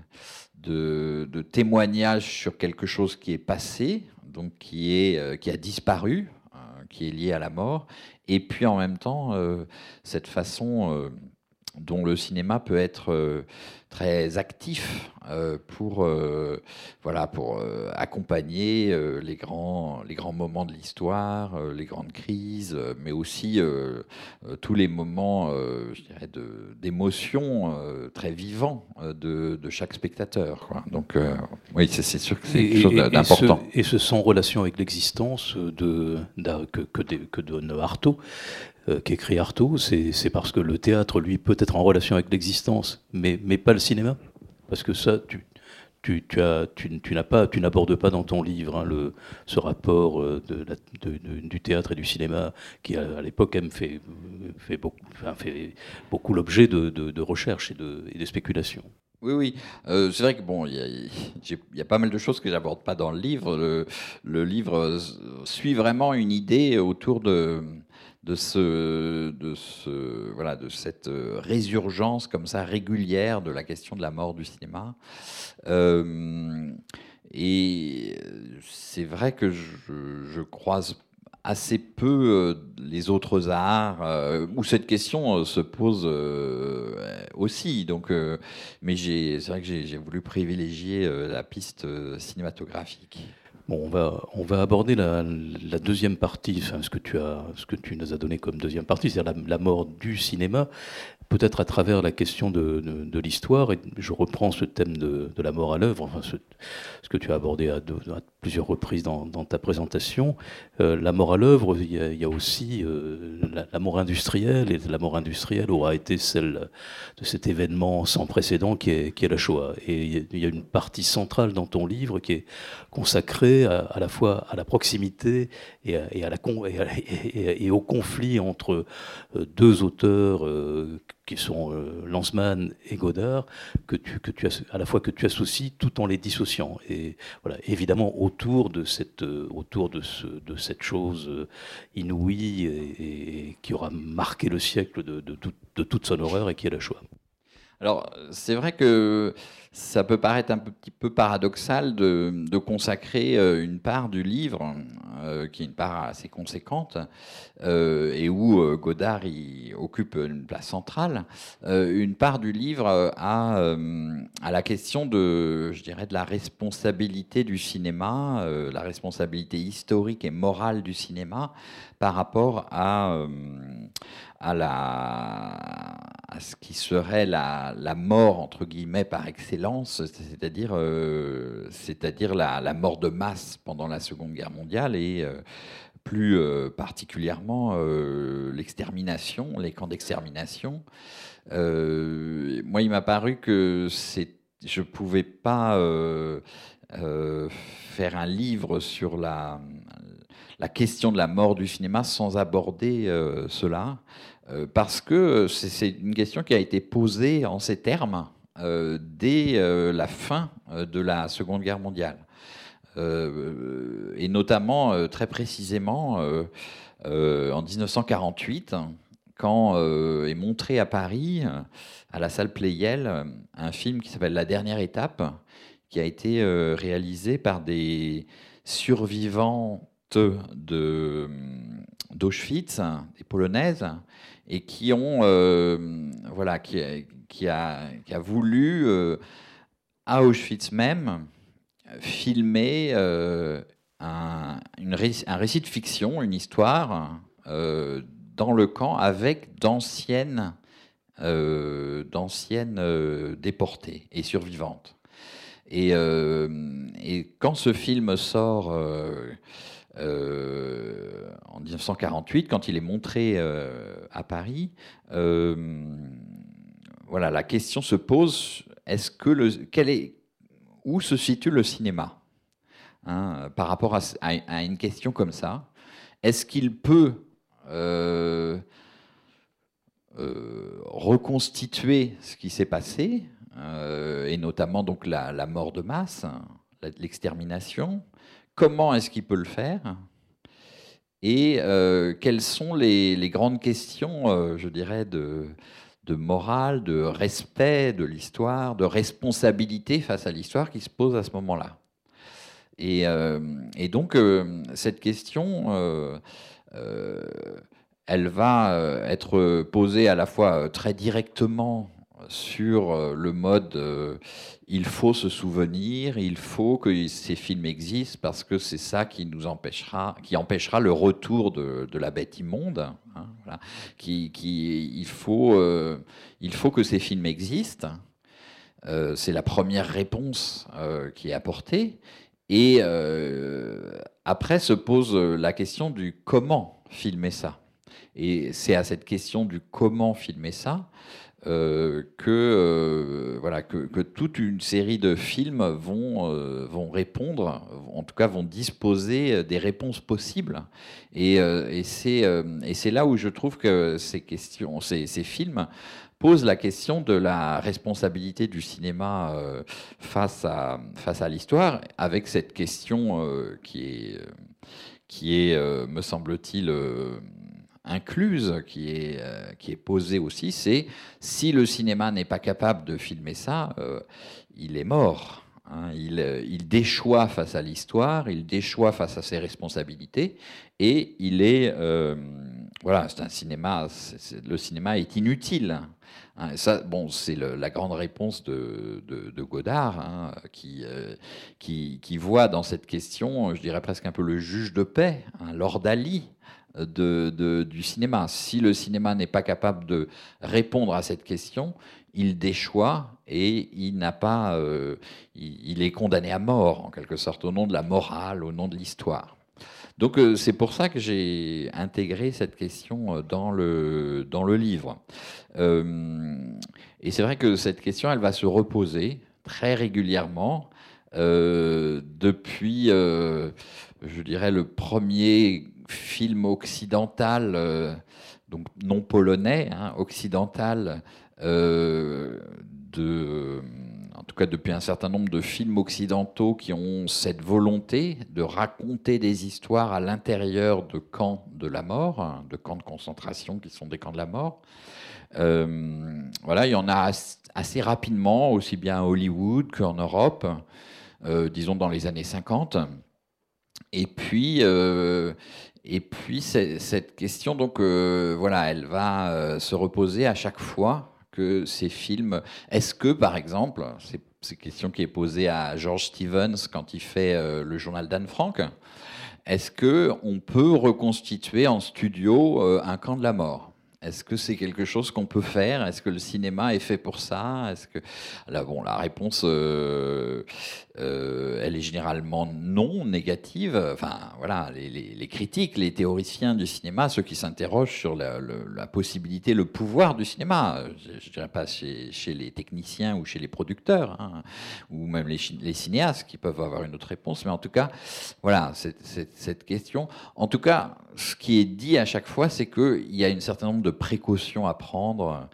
de, témoignage sur quelque chose qui est passé, donc qui, est, euh, qui a disparu, hein, qui est lié à la mort, et puis en même temps, cette façon dont le cinéma peut être très actif euh, pour, euh, voilà, pour euh, accompagner les, grands, les grands moments de l'histoire, les grandes crises, mais aussi tous les moments d'émotion très vivants de, de, chaque spectateur. Donc oui, c'est sûr que c'est quelque chose d'important. Et, ce, sont en relation avec l'existence de, que, que, que donne Artaud, qu'écrit Artaud, c'est parce que le théâtre, lui, peut être en relation avec l'existence, mais, pas le cinéma Parce que ça, tu, tu, tu, as, tu, tu n'as pas, tu n'abordes pas dans ton livre hein, ce rapport euh, du théâtre et du cinéma qui, à, l'époque, fait, fait beaucoup, l'objet de, recherches et de, spéculations. Oui, oui. Euh, c'est vrai que bon, il y, a pas mal de choses que j'aborde pas dans le livre. Le, livre suit vraiment une idée autour de de, ce, de, ce, voilà, de cette euh, résurgence comme ça régulière de la question de la mort du cinéma. Euh, et c'est vrai que je, croise assez peu euh, les autres arts où cette question se pose aussi. Donc, mais c'est vrai que j'ai voulu privilégier la piste cinématographique on va, aborder la, deuxième partie, ce, que tu as, ce que tu nous as donné comme deuxième partie, c'est-à-dire la, mort du cinéma peut-être à travers la question de, l'histoire, et je reprends ce thème de, la mort à l'œuvre, enfin ce, que tu as abordé à, plusieurs reprises dans, ta présentation. Euh, la mort à l'œuvre, il, y a aussi euh, la, mort industrielle, et la mort industrielle aura été celle de cet événement sans précédent qui est, la Shoah. Et il y a une partie centrale dans ton livre qui est consacrée à, la fois à la proximité et, au conflit entre euh, deux auteurs qui sont euh, Lanzmann et Godard, que tu, as, à la fois que tu associes tout en les dissociant. Et évidemment, autour de cette, euh, autour de, ce, de cette chose euh, inouïe et, qui aura marqué le siècle de, de, de toute son horreur et qui est la Shoah. Alors, c'est vrai que ça peut paraître un petit peu paradoxal de, consacrer euh, une part du livre, euh, qui est une part assez conséquente, euh, et où Godard y occupe une place centrale, une part du livre à, à, la question de, je dirais, de la responsabilité du cinéma, la responsabilité historique et morale du cinéma par rapport à, à, la, ce qui serait la, mort entre guillemets par excellence, c'est-à-dire euh, la, mort de masse pendant la Seconde Guerre mondiale et euh, plus euh, particulièrement l'extermination, les camps d'extermination. Moi, il m'a paru que je pouvais pas faire un livre sur la question de la mort du cinéma sans aborder cela. Euh, parce que c'est une question qui a été posée en ces termes euh, dès euh, la fin de la Seconde Guerre mondiale. et notamment, très précisément, en 1948, quand est montré à Paris, à la salle Playel, un film qui s'appelle La dernière étape, qui a été réalisé par des survivantes d'Auschwitz, des Polonaises, et qui ont euh, voilà qui, a, qui, a, voulu euh, à Auschwitz même filmer euh, un, un, récit de fiction, une histoire dans le camp avec d'anciennes d'anciennes déportées et survivantes. Et, quand ce film sort euh, en 1948, quand il est montré euh, à Paris, euh, voilà, la question se pose est-ce que le, est, où se situe le cinéma hein, par rapport à, une question comme ça? Est-ce qu'il peut reconstituer ce qui s'est passé, et notamment donc la mort de masse, l'extermination comment est-ce qu'il peut le faire et euh, quelles sont les, grandes questions, euh, je dirais, de, morale, de respect de l'histoire, de responsabilité face à l'histoire qui se posent à ce moment-là. Et, euh, donc, cette question, elle va être posée à la fois très directement sur euh, le mode euh, il faut se souvenir, il faut que ces films existent parce que c'est ça qui nous empêchera, qui empêchera le retour de, la bête immonde. Hein, il, faut, euh, il faut que ces films existent. c'est la première réponse qui est apportée. Et après se pose la question du comment filmer ça. Et c'est à cette question du comment filmer ça euh, que, euh, voilà, que, toute une série de films vont, euh, vont répondre, en tout cas vont disposer des réponses possibles. Et, et c'est là où je trouve que ces, questions, ces, films posent la question de la responsabilité du cinéma face à, face à l'histoire, avec cette question qui est, qui est me semble-t-il, incluse qui est, euh, qui est posée aussi, c'est si le cinéma n'est pas capable de filmer ça, euh, il est mort. Hein. il, euh, il, déchoit face à l'histoire, il déchoit face à ses responsabilités, et il est, voilà, c'est un cinéma, le cinéma est inutile. Hein. ça, bon, c'est la grande réponse de, de, Godard, hein, qui, qui, qui, voit dans cette question, je dirais presque un peu le juge de paix, Lord Ali, de, du cinéma. Si le cinéma n'est pas capable de répondre à cette question, il déchoit et il n'a pas, euh, il, est condamné à mort en quelque sorte au nom de la morale, au nom de l'histoire. Donc euh, c'est pour ça que j'ai intégré cette question euh, dans le, dans le livre. et c'est vrai que cette question, elle va se reposer très régulièrement depuis, je dirais, le premier film occidental, euh, donc non polonais, hein, occidental, euh, en tout cas depuis un certain nombre de films occidentaux qui ont cette volonté de raconter des histoires à l'intérieur de camps de la mort, hein, de camps de concentration qui sont des camps de la mort. Euh, voilà, il y en a assez rapidement, aussi bien à Hollywood qu'en Europe, disons dans les années 50. Et puis, puis cette question, donc euh, voilà, elle va euh, se reposer à chaque fois que ces films. Est-ce que, par exemple, c'est une question qui est posée à George Stevens quand il fait euh, le journal d'Anne Frank. Est-ce que on peut reconstituer en studio un camp de la mort? Est-ce que c'est quelque chose qu'on peut faire? Est-ce que le cinéma est fait pour ça? Est-ce que là, bon, la réponse, euh, euh, elle est généralement non négative. Enfin, voilà, les, critiques, les théoriciens du cinéma, ceux qui s'interrogent sur la, possibilité, le pouvoir du cinéma. Je, je dirais pas chez, les techniciens ou chez les producteurs, hein, ou même les, cinéastes qui peuvent avoir une autre réponse. Mais en tout cas, voilà, c'est- cette question. En tout cas, ce qui est dit à chaque fois, c'est qu'il y a un certain nombre de précautions à prendre.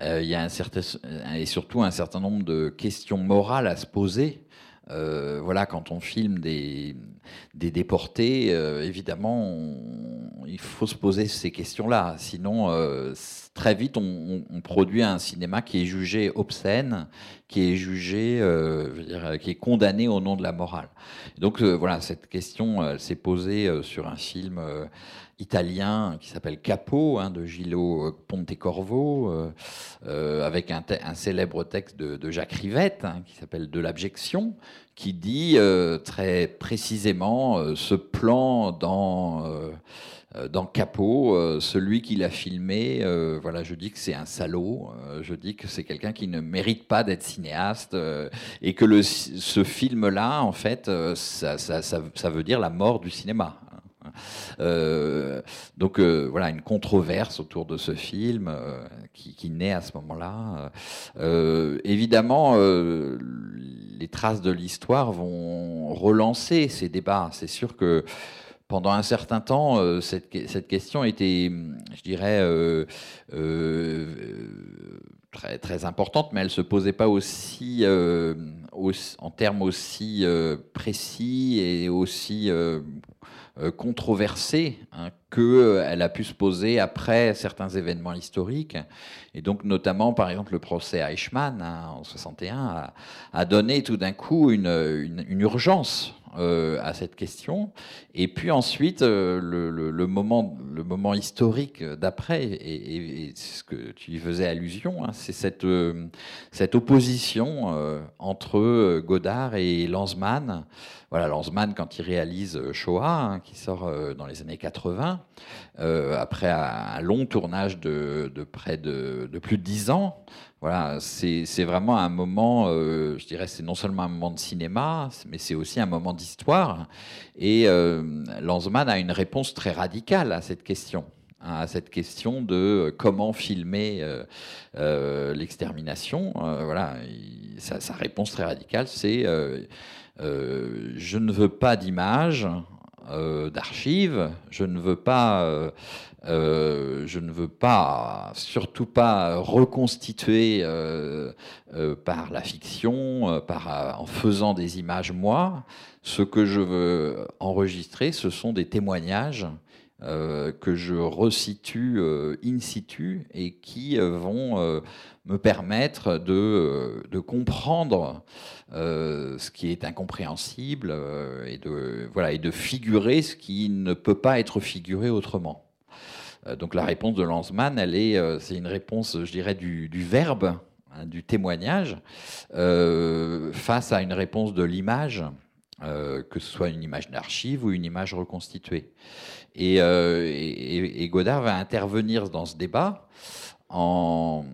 Euh, il y a un certain, et surtout un certain nombre de questions morales à se poser. Euh, voilà, quand on filme des, déportés, euh, évidemment, il faut se poser ces questions-là. Sinon, euh, très vite, on, produit un cinéma qui est jugé obscène, qui est jugé, euh, je veux dire, qui est condamné au nom de la morale. Donc euh, voilà, cette question euh, s'est posée sur un film italien qui s'appelle Capo, hein, de Gillo Pontecorvo, avec un, célèbre texte de, Jacques Rivette hein, qui s'appelle De l'abjection, qui dit très précisément ce plan dans dans Capot, euh, celui qui l'a filmé, euh, voilà, je dis que c'est un salaud, euh, je dis que c'est quelqu'un qui ne mérite pas d'être cinéaste, euh, et que le, ce film-là, en fait, euh, ça, ça- ça- ça veut dire la mort du cinéma. Euh, donc euh, voilà, une controverse autour de ce film euh, qui, qui naît à ce moment-là. Euh, évidemment, euh, les traces de l'histoire vont relancer ces débats. C'est sûr que pendant un certain temps, euh, cette, que- cette question était, je dirais, euh, euh, très, importante, mais elle ne se posait pas aussi, en termes aussi précis et aussi controversée hein, que euh, elle a pu se poser après certains événements historiques. Et donc, notamment, par exemple, le procès Eichmann hein, en 61 a, donné tout d'un coup une urgence euh, à cette question. Et puis ensuite, euh, le, moment, historique d'après, et, ce que tu y faisais allusion, hein, c'est cette, euh, opposition entre Godard et Lanzmann. Voilà, Lanzmann, quand il réalise Shoah, hein, qui sort dans les années 80, euh, après un, long tournage de, près de, plus de dix ans, voilà, c'est vraiment un moment, euh, je dirais, c'est non seulement un moment de cinéma, mais c'est aussi un moment d'histoire. Et euh, Lanzmann a une réponse très radicale à cette question hein, à cette question de comment filmer l'extermination. Voilà, il- sa, sa réponse très radicale, c'est je ne veux pas d'images, euh, d'archives, je ne veux pas, euh, euh, je ne veux pas, surtout pas reconstituer par la fiction, par, en faisant des images moi. Ce que je veux enregistrer, ce sont des témoignages euh, que je resitue euh, in situ et qui euh, vont me permettre de, comprendre ce qui est incompréhensible et, de, voilà, et de figurer ce qui ne peut pas être figuré autrement. Donc la réponse de Lanzmann, elle est, c'est une réponse, je dirais, du, verbe, hein, du témoignage, face à une réponse de l'image, que ce soit une image d'archive ou une image reconstituée. Et, euh, et- Godard va intervenir dans ce débat en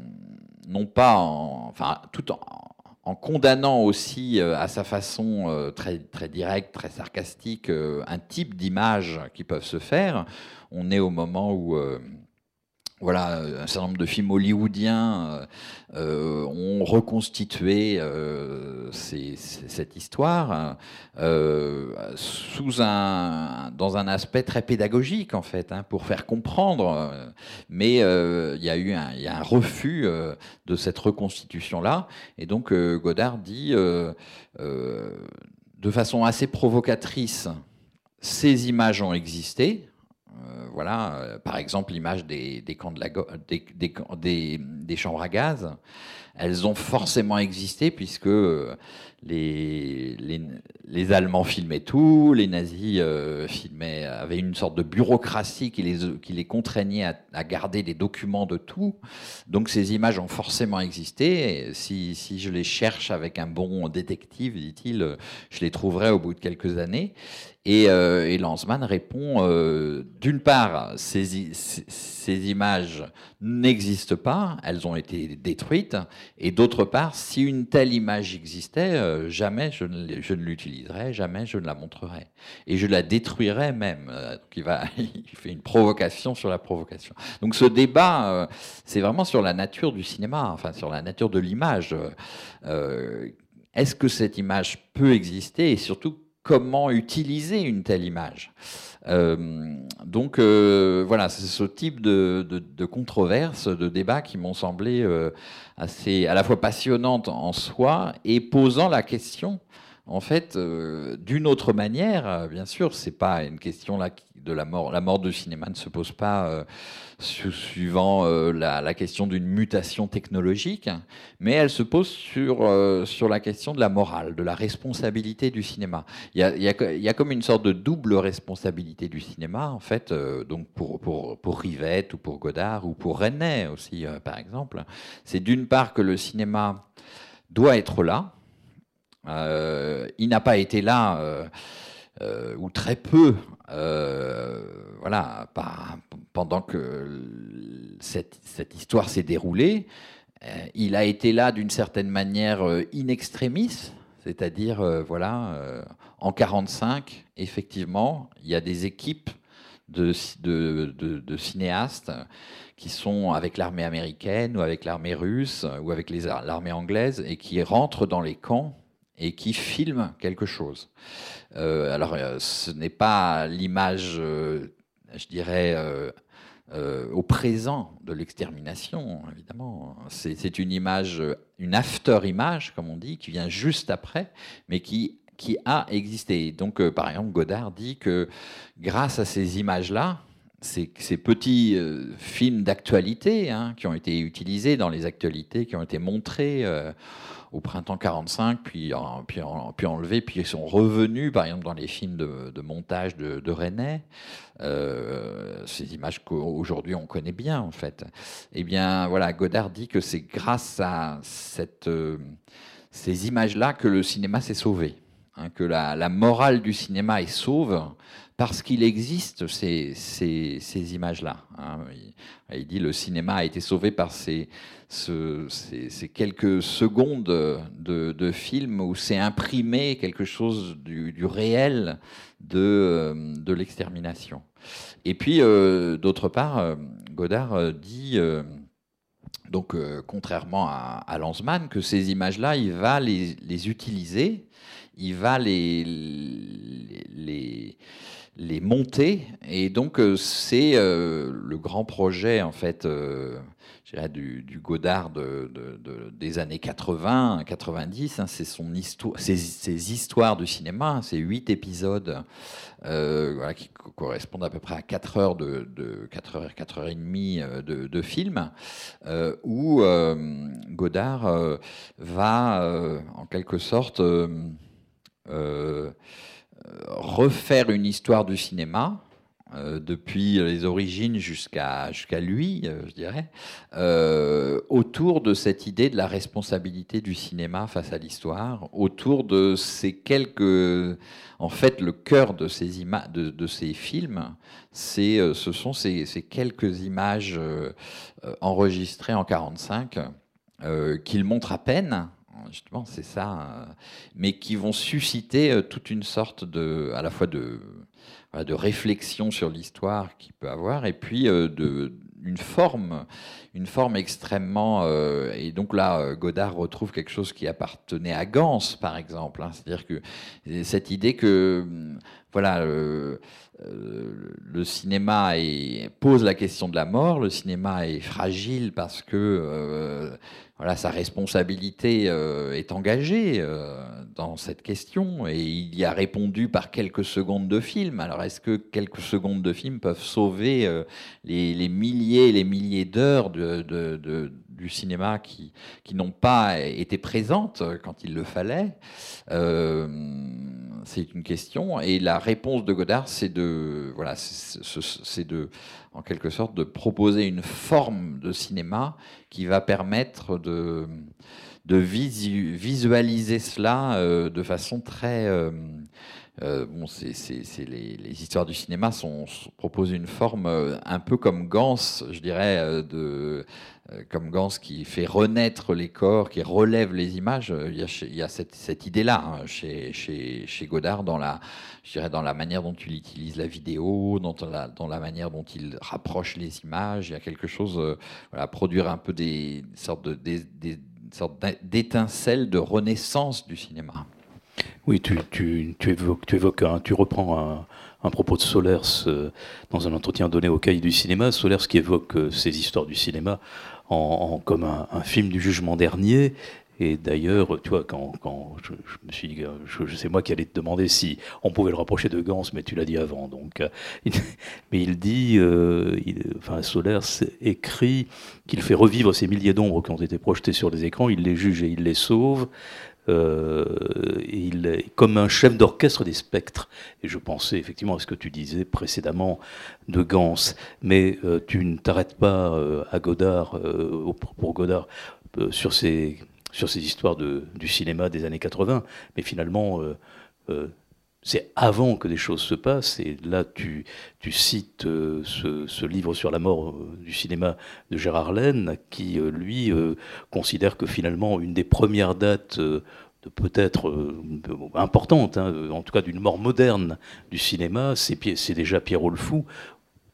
non pas en, tout en, condamnant aussi euh, à sa façon euh, très très directe, très sarcastique, un type d'image qui peuvent se faire. On est au moment où voilà, un certain nombre de films hollywoodiens euh, euh, ont reconstitué euh, cette histoire euh, dans un aspect très pédagogique en fait, hein, pour faire comprendre. euh, Mais euh, il y a eu un, refus euh, de cette reconstitution-là, et donc euh, Godard dit euh, euh, de façon assez provocatrice, ces images ont existé. Euh, voilà, euh, par exemple, l'image des, des camps de la des, des des- chambres à gaz, elles ont forcément existé puisque euh, les, les, les Allemands filmaient tout, les nazis euh, filmaient, avaient une sorte de bureaucratie qui les, qui les contraignait à, à garder des documents de tout. Donc ces images ont forcément existé. Si, si je les cherche avec un bon détective, dit-il, je les trouverai au bout de quelques années. Et, euh, répond, euh, d'une part, ces, images n'existent pas, elles ont été détruites, et d'autre part, si une telle image existait, euh, jamais je ne, je ne l'utiliserais, jamais je ne la montrerais, et je la détruirais même. Euh, donc il, il fait une provocation sur la provocation. Donc ce débat, c'est vraiment sur la nature du cinéma, enfin sur la nature de l'image. Est-ce que cette image peut exister, et surtout comment utiliser une telle image. Euh, donc euh, voilà, c'est ce type de, de, de controverses, de débats qui m'ont semblé euh, assez à la fois passionnantes en soi et posant la question en fait, euh, d'une autre manière, euh, bien sûr, c'est pas une question là de la mort. La mort du cinéma ne se pose pas euh, su- suivant la, question d'une mutation technologique, mais elle se pose sur sur la question de la morale, de la responsabilité du cinéma. Il y a, comme une sorte de double responsabilité du cinéma, en fait, donc pour pour pour Rivette ou pour Godard ou pour René aussi, par exemple. C'est d'une part que le cinéma doit être là. Euh, il n'a pas été là, euh, euh, ou très peu, voilà, pendant que cette, histoire s'est déroulée. Il a été là d'une certaine manière in extremis, c'est-à-dire, voilà, en 45, effectivement, il y a des équipes de, de, cinéastes qui sont avec l'armée américaine ou avec l'armée russe ou avec l'armée anglaise et qui rentrent dans les camps et qui filment quelque chose. Euh, alors, euh, ce n'est pas l'image, euh, je dirais, au présent de l'extermination, évidemment. C'est une image, une after-image, comme on dit, qui vient juste après, mais qui, qui a existé. Donc, par exemple, Godard dit que grâce à ces images-là, ces, petits films d'actualité hein, qui ont été utilisés dans les actualités, qui ont été montrés au printemps 45, puis, en- puis, en- puis enlevés, puis ils sont revenus, par exemple, dans les films de, montage de, René, euh, ces images qu'aujourd'hui on connaît bien, en fait. Eh bien, voilà, Godard dit que c'est grâce à euh, ces images-là que le cinéma s'est sauvé, hein, que la, la morale du cinéma est sauve parce qu'il existe ces, ces, images-là. hein. Il, il dit le cinéma a été sauvé par ces, ce- ces, quelques secondes de, de film où c'est imprimé quelque chose du, réel de, euh, de l'extermination. Et puis, euh, d'autre part, euh, Godard dit, donc, contrairement à, Lanzmann, que ces images-là, il va les, les utiliser, il va les, les, les monter, et donc euh, c'est euh, le grand projet, en fait, euh, du, du Godard de, de- de- des années 80, 90, hein, c'est son histoire, ses, histoires du cinéma, hein, ces huit épisodes qui co- correspondent à peu près à 4 heures de, de 4 heures, 4 heures et demie de, de film, où Godard va en quelque sorte refaire une histoire du cinéma. euh, depuis les origines jusqu'à lui, euh, je dirais, euh, autour de cette idée de la responsabilité du cinéma face à l'histoire, autour de ces quelques en fait, le cœur de ces, ima- de, de ces films, ce sont ces, ces quelques images enregistrées en 45 euh, qu'il montre à peine. Justement, c'est ça, euh, mais qui vont susciter euh, toute une sorte de, à la fois de, de réflexion sur l'histoire qu'il peut avoir, et puis euh, de, une forme, une forme extrêmement. et donc là, Godard retrouve quelque chose qui appartenait à Gans, par exemple. hein. C'est-à-dire que cette idée que, voilà, le cinéma pose la question de la mort, le cinéma est fragile parce que voilà, sa responsabilité euh, est engagée euh, dans cette question et il y a répondu par quelques secondes de film. Alors est-ce que quelques secondes de film peuvent sauver euh, les, les milliers et les milliers d'heures de, de- de- du cinéma qui, n'ont pas été présentes quand il le fallait Euh, C'est une question. Et la réponse de Godard, c'est de, voilà, c'est de, en quelque sorte, de proposer une forme de cinéma qui va permettre de, de visu- visualiser cela euh, de façon très, euh, bon, c'est, les, les, histoires du cinéma sont, proposent une forme un peu comme Gans, je dirais, de comme Gans qui fait renaître les corps, qui relève les images. Euh, il y a, cette, idée-là hein, chez, Godard dans la, manière dont il utilise la vidéo, dans la, manière dont il rapproche les images. Il y a quelque chose, euh, voilà, produire un peu des, sortes de, d'étincelles de renaissance du cinéma. Oui, tu, évoques, tu, reprends un, un propos de Solers dans un entretien donné au Cahier du cinéma. Solers qui évoque ces histoires du cinéma en, comme un, film du jugement dernier. Et d'ailleurs, tu vois, quand, quand je, me suis dit, je, sais moi qui allais te demander si on pouvait le rapprocher de Gans, mais tu l'as dit avant. Donc, euh, mais il dit, euh, enfin, Solers écrit qu'il fait revivre ces milliers d'ombres qui ont été projetées sur les écrans, il les juge et il les sauve. Euh, il est comme un chef d'orchestre des spectres. Et je pensais effectivement à ce que tu disais précédemment de Gans, mais euh, tu ne t'arrêtes pas euh, à Godard, pour Godard, sur ces sur ces histoires de, du cinéma des années 80, mais finalement c'est avant que des choses se passent. Et là, tu, cites euh, ce, livre sur la mort euh, du cinéma de Gérard Laine, qui, euh, lui, considère que finalement, une des premières dates peut-être importante, hein, en tout cas d'une mort moderne du cinéma, c'est déjà Pierrot le Fou.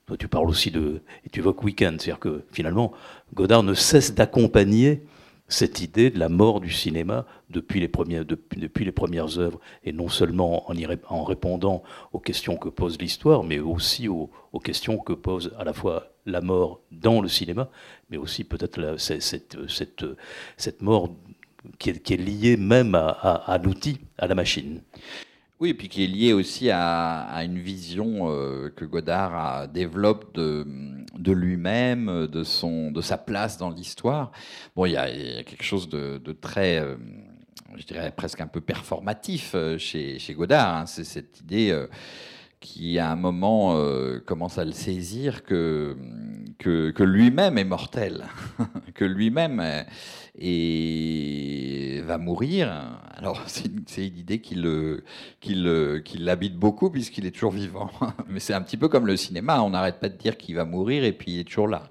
Toi, tu parles aussi de... Et tu évoques Weekend, c'est-à-dire que finalement, Godard ne cesse d'accompagner cette idée de la mort du cinéma depuis les, premières, œuvres, et non seulement en, répondant aux questions que pose l'histoire, mais aussi aux, questions que pose à la fois la mort dans le cinéma, mais aussi peut-être cette, mort qui est, liée même à, à l'outil, à la machine. Oui, et puis qui est lié aussi à, une vision euh, que Godard développe de, de lui-même, de, son, de sa place dans l'histoire. Bon, il y, a, quelque chose de, très, euh, je dirais presque un peu performatif euh, chez, Godard. Hein. C'est cette idée qui, à un moment, commence à le saisir que, que, que lui-même est mortel, que lui-même et va mourir. Alors c'est une, idée qui l'habite beaucoup puisqu'il est toujours vivant. Mais c'est un petit peu comme le cinéma, on n'arrête pas de dire qu'il va mourir et puis il est toujours là.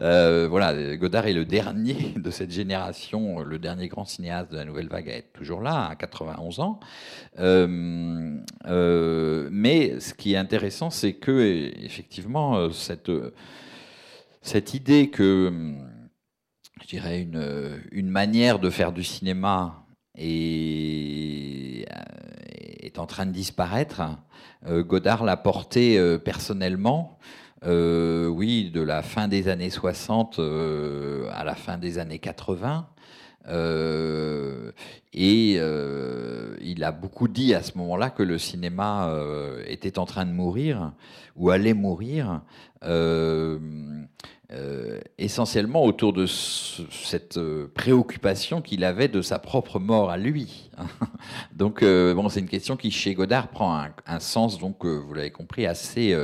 Euh, voilà, Godard est le dernier de cette génération, le dernier grand cinéaste de la nouvelle vague à être toujours là, à 91 ans. Euh, euh, mais ce qui est intéressant, c'est que effectivement cette cette idée que je dirais, une, manière de faire du cinéma est, est en train de disparaître. Euh, Godard l'a porté euh, personnellement, euh, oui, de la fin des années 60 à la fin des années 80. et il a beaucoup dit à ce moment-là que le cinéma était en train de mourir ou allait mourir. Euh, essentiellement autour de cette euh, préoccupation qu'il avait de sa propre mort à lui. donc, euh, bon, c'est une question qui, chez Godard, prend un, sens, donc, vous l'avez compris, assez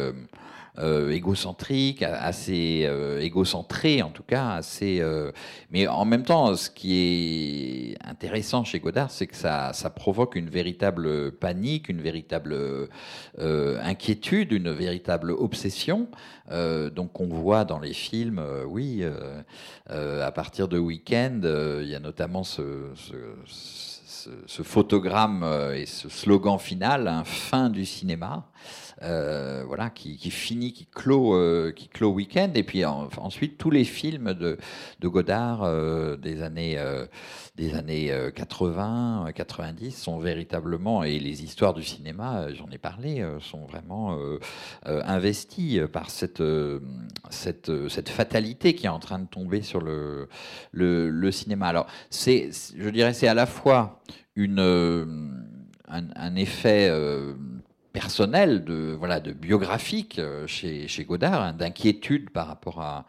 égocentrique, assez euh, égocentré en tout cas, assez. Euh, mais en même temps, ce qui est intéressant chez Godard, c'est que ça, ça, provoque une véritable panique, une véritable inquiétude, une véritable obsession. donc on voit dans les films, oui, à partir de Weekend, il y a notamment ce, ce, ce photogramme et ce slogan final, un fin du cinéma. Euh, voilà, qui, finit, qui clôt, euh, qui clôt Weekend, et puis ensuite tous les films de, de Godard euh, des années, des années 80, 90 sont véritablement, et les histoires du cinéma, j'en ai parlé, sont vraiment investies par cette, cette, cette fatalité qui est en train de tomber sur le, le, le cinéma. Alors, c'est, je dirais, c'est à la fois une, un, un effet personnel, de, voilà, de biographique chez, chez Godard, hein, d'inquiétude par rapport à.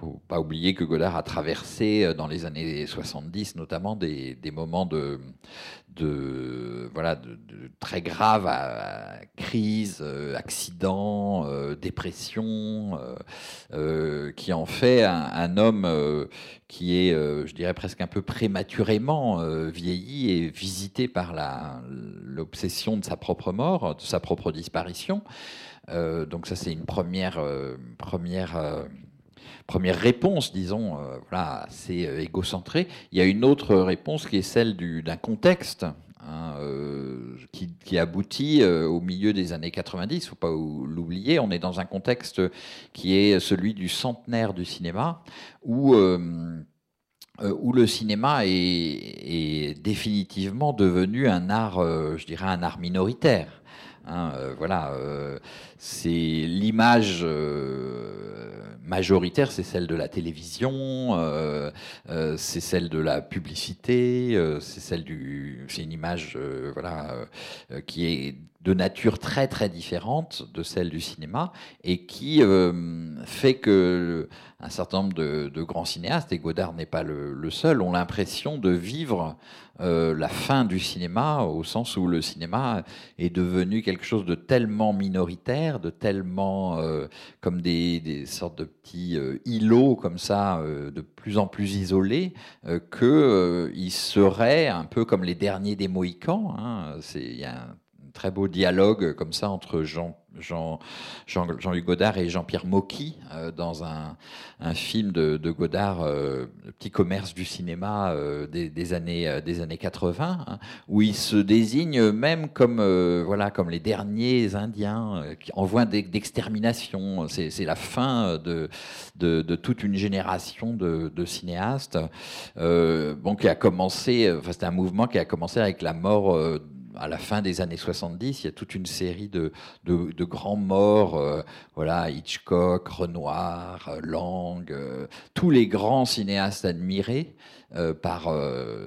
Faut pas oublier que Godard a traversé dans les années 70 notamment des, moments de, très graves, à, crise, euh, accident, euh, dépression, euh, qui en fait un, homme qui est, je dirais presque un peu prématurément vieilli et visité par l'obsession de sa propre mort, de sa propre disparition. donc ça c'est une première, première première réponse, disons, euh, voilà, assez euh, égocentrée. Il y a une autre réponse qui est celle d'un contexte hein, euh, qui, aboutit au milieu des années 90. Il ne faut pas l'oublier. On est dans un contexte qui est celui du centenaire du cinéma, où où le cinéma est, est, définitivement devenu un art, je dirais, un art minoritaire. Hein, voilà, c'est l'image majoritaire, c'est celle de la télévision, euh, euh, c'est celle de la publicité, euh, c'est celle du, c'est une image, voilà, qui est de nature très très différente de celle du cinéma et qui fait que un certain nombre de, grands cinéastes, et Godard n'est pas le, seul, ont l'impression de vivre euh, la fin du cinéma, au sens où le cinéma est devenu quelque chose de tellement minoritaire, de tellement euh, comme des, sortes de petits euh, îlots comme ça, de plus en plus isolés, qu'il serait un peu comme les derniers des Mohicans. Hein. Il très beau dialogue comme ça entre Jean Jean, Jean, Jean-Luc Godard et Jean-Pierre Mocky euh, dans un, film de, Godard, euh, petit commerce du cinéma euh, des, années, des années 80, hein, où ils se désignent même comme, voilà, comme les derniers Indiens qui envoient d'extermination. C'est, la fin de, de, toute une génération de, cinéastes. bon, qui a commencé, enfin, c'était un mouvement qui a commencé avec la mort à la fin des années 70, il y a toute une série de, de, grands morts, euh, voilà, Hitchcock, Renoir, euh, Lang, euh, tous les grands cinéastes admirés par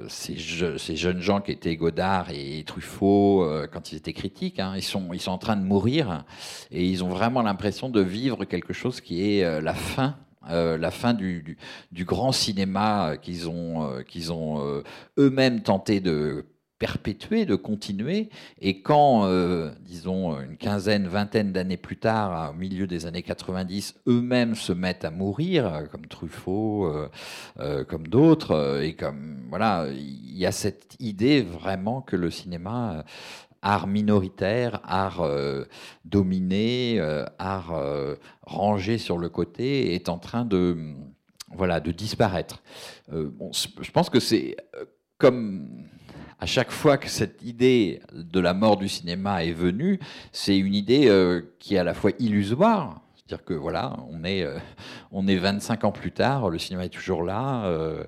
ces, jeunes gens qui étaient Godard et Truffaut quand ils étaient critiques. Hein. ils, sont, ils sont en train de mourir et ils ont vraiment l'impression de vivre quelque chose qui est la fin la fin du, grand cinéma qu'ils ont, qu'ils ont eux-mêmes tenté de perpétuer, de continuer. Et quand, euh, disons, une quinzaine, vingtaine d'années plus tard, au milieu des années 90, eux-mêmes se mettent à mourir, comme Truffaut, euh, euh, comme d'autres, et comme voilà, il y a cette idée vraiment que le cinéma art minoritaire, art dominé, art rangé sur le côté, est en train de, voilà, de disparaître. Bon, je pense que c'est comme à chaque fois que cette idée de la mort du cinéma est venue, c'est une idée euh, qui est à la fois illusoire, c'est-à-dire que voilà, on est, euh, on est 25 ans plus tard, le cinéma est toujours là. Euh,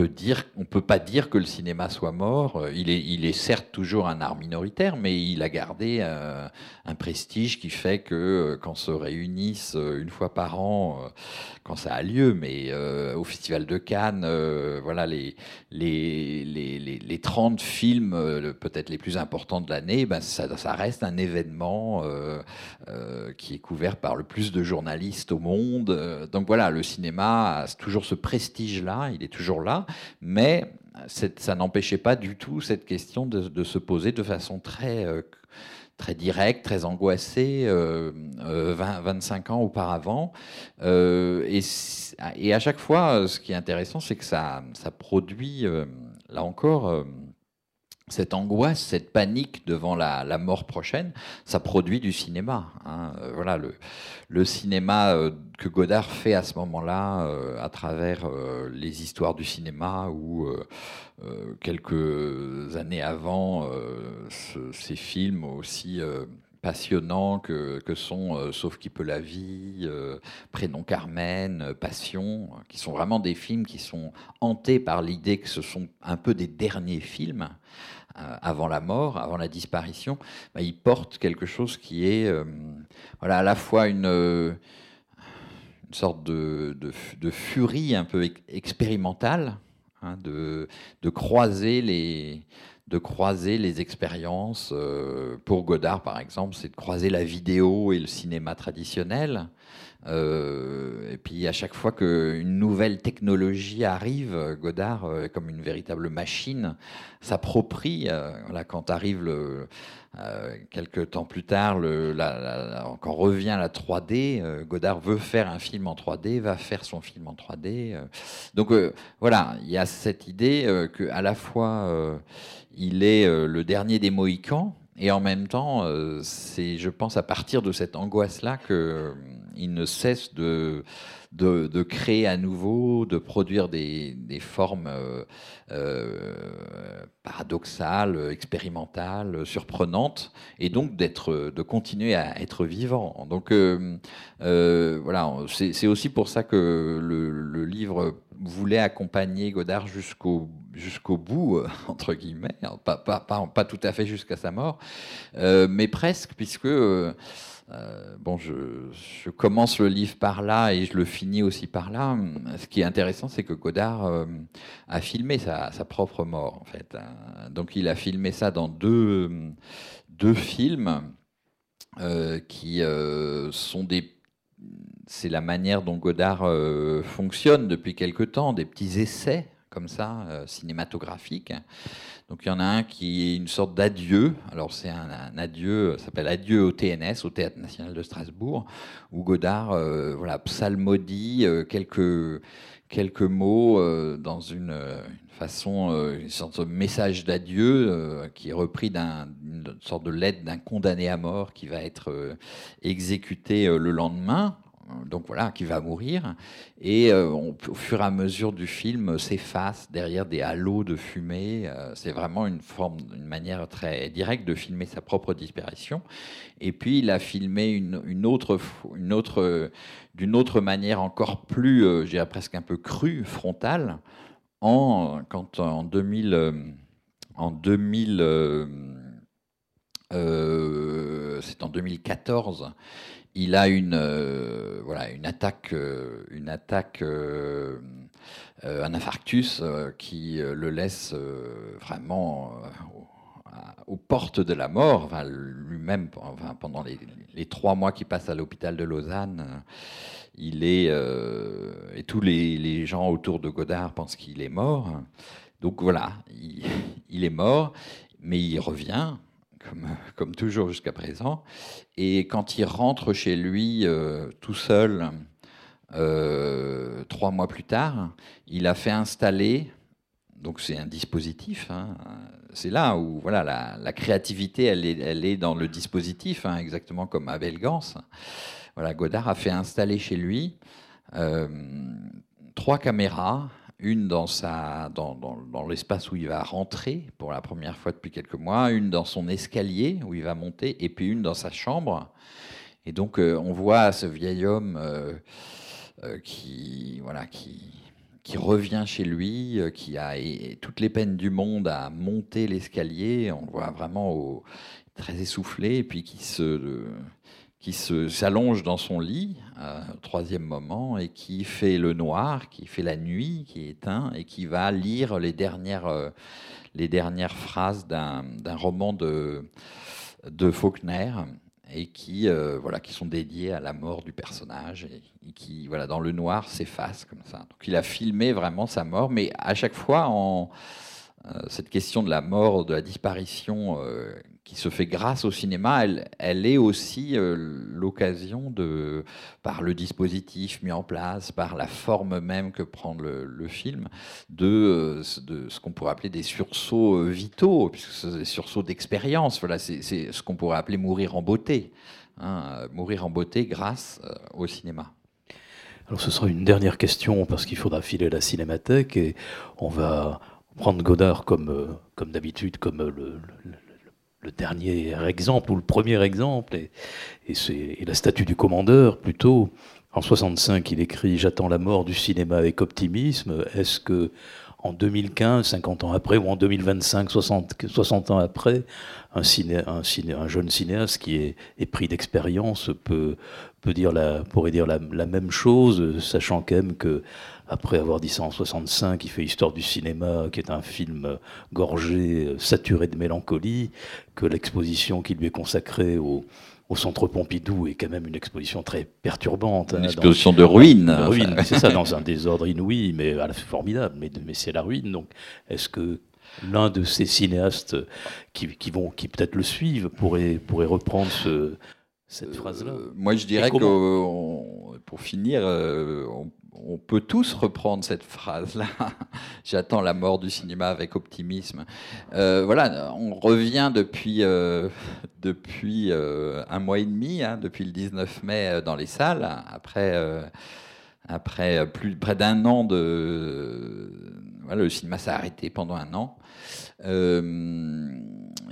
peut dire, on peut pas dire que le cinéma soit mort. Il est, certes toujours un art minoritaire, mais il a gardé un prestige qui fait que quand se réunissent une fois par an, quand ça a lieu, mais au Festival de Cannes, voilà les, les, les, les, 30 films peut-être les plus importants de l'année, ben ça, reste un événement euh, qui est couvert par le plus de journalistes au monde. Euh, donc voilà, le cinéma a toujours ce prestige-là, il est toujours là, mais ça n'empêchait pas du tout cette question de, se poser de façon très euh, très directe, très angoissée, 25 ans auparavant. et, à chaque fois, ce qui est intéressant, c'est que ça produit, là encore, cette angoisse, cette panique devant la, mort prochaine, ça produit du cinéma. Hein. Euh, voilà le, cinéma euh, que Godard fait à ce moment-là, euh, à travers les histoires du cinéma, ou quelques années avant, ces films aussi passionnants que, que sont Sauf qui peut la vie, Prénom Carmen, Passion, qui sont vraiment des films qui sont hantés par l'idée que ce sont un peu des derniers films. Euh, avant la mort, avant la disparition, bah, il porte quelque chose qui est euh, voilà, à la fois une, euh, sorte de, furie un peu expérimentale, hein, de, croiser les, de croiser les expériences. Pour Godard, par exemple, c'est de croiser la vidéo et le cinéma traditionnel. Euh, et puis à chaque fois qu'une nouvelle technologie arrive, Godard, euh, comme une véritable machine, s'approprie. voilà, quand arrive le, quelques temps plus tard, quand revient la 3D, Godard veut faire un film en 3D, va faire son film en 3D. donc voilà, il y a cette idée que à la fois il est euh, le dernier des Mohicans. Et en même temps, euh, c'est, je pense, à partir de cette angoisse-là qu'il euh, ne cesse de, créer à nouveau, de produire des, formes paradoxales, expérimentales, surprenantes, et donc d'être, de continuer à être vivant. Donc voilà, c'est, aussi pour ça que le livre voulait accompagner Godard jusqu'au jusqu'au bout, euh, entre guillemets, hein, pas, pas, pas, pas, tout à fait jusqu'à sa mort, euh, mais presque, puisque euh, bon, je, je, commence le livre par là et je le finis aussi par là. Ce qui est intéressant, c'est que Godard a filmé sa, sa, propre mort, en fait. Hein. Donc il a filmé ça dans deux, deux films qui sont des c'est la manière dont Godard fonctionne depuis quelque temps, des petits essais comme ça, euh, cinématographique. Donc il y en a un qui est une sorte d'adieu. Alors c'est un, adieu, ça s'appelle Adieu au TNS, au Théâtre National de Strasbourg, où Godard euh, voilà, psalmodie euh, quelques, quelques mots dans une, façon, une sorte de message d'adieu qui est repris d'une sorte de lettre d'un condamné à mort qui va être exécuté le lendemain donc voilà, qui va mourir. Et euh, au fur et à mesure du film, s'efface derrière des halos de fumée. Euh, c'est vraiment une forme, une manière très directe de filmer sa propre disparition. Et puis il a filmé une, autre, une autre, d'une autre manière encore plus, euh, je dirais presque un peu crue, frontale, en quand en 2000, en 2000 c'est en 2014 il a une, euh, voilà, une attaque, euh, une attaque euh, un infarctus qui le laisse vraiment aux portes de la mort. Lui-même, pendant les, trois mois qu'il passe à l'hôpital de Lausanne, il est et tous les, gens autour de Godard pensent qu'il est mort. Donc voilà, il est mort, mais il revient comme, toujours jusqu'à présent. Et quand il rentre chez lui euh, tout seul, euh, trois mois plus tard, il a fait installer, donc c'est un dispositif, hein, c'est là où voilà, la, créativité, elle est, elle est, dans le dispositif, hein, exactement comme Abel Gans. Voilà, Godard a fait installer chez lui euh, trois caméras une dans, sa, dans, dans, l'espace où il va rentrer pour la première fois depuis quelques mois, une dans son escalier où il va monter, et puis une dans sa chambre. Et donc euh, on voit ce vieil homme euh, euh, qui, voilà, qui, qui revient chez lui, qui a toutes les peines du monde à monter l'escalier. On le voit vraiment très essoufflé, et puis qui se qui s'allonge dans son lit, euh, troisième moment, et qui fait le noir, qui fait la nuit, qui éteint, et qui va lire les dernières, euh, les dernières phrases d'un roman de, Faulkner, et qui, euh, voilà, qui sont dédiées à la mort du personnage, et, qui, voilà, dans le noir, s'effacent comme ça. Donc il a filmé vraiment sa mort, mais à chaque fois en cette question de la mort, de la disparition qui se fait grâce au cinéma, elle, est aussi euh, l'occasion de, par le dispositif mis en place, par la forme même que prend le, film, de, euh, de, ce qu'on pourrait appeler des sursauts euh, vitaux, puisque c'est des sursauts d'expérience. Voilà, c'est ce qu'on pourrait appeler mourir en beauté. Hein, mourir en beauté grâce au cinéma. Alors ce sera une dernière question parce qu'il faudra filer la cinémathèque et on va prendre Godard comme, comme d'habitude, comme le dernier exemple ou le premier exemple, et, la statue du commandeur plutôt. En 65, il écrit J'attends la mort du cinéma avec optimisme. Est-ce que en 2015, 50 ans après, ou en 2025, 60, 60 ans après, un, jeune cinéaste qui est, pris d'expérience peut, dire pourrait dire la même chose, sachant quand même que après avoir dit ça en 65, il fait Histoire du cinéma, qui est un film gorgé, saturé de mélancolie, que l'exposition qui lui est consacrée au, au centre Pompidou est quand même une exposition très perturbante. Une hein, exposition de ruines. De ruines, c'est ça, dans un désordre inouï, mais la formidable, mais, mais c'est la ruine. Donc, est-ce que l'un de ces cinéastes qui, qui vont, qui peut-être le suivent, pourrait, pourrait reprendre ce, cette phrase-là? euh, Moi, je dirais que, pour finir, euh, on on peut tous reprendre cette phrase-là. J'attends la mort du cinéma avec optimisme. Euh, voilà, on revient depuis, euh, depuis euh, un mois et demi, hein, depuis le 19 mai dans les salles, après, après plus près d'un an de... Voilà, le cinéma s'est arrêté pendant un an.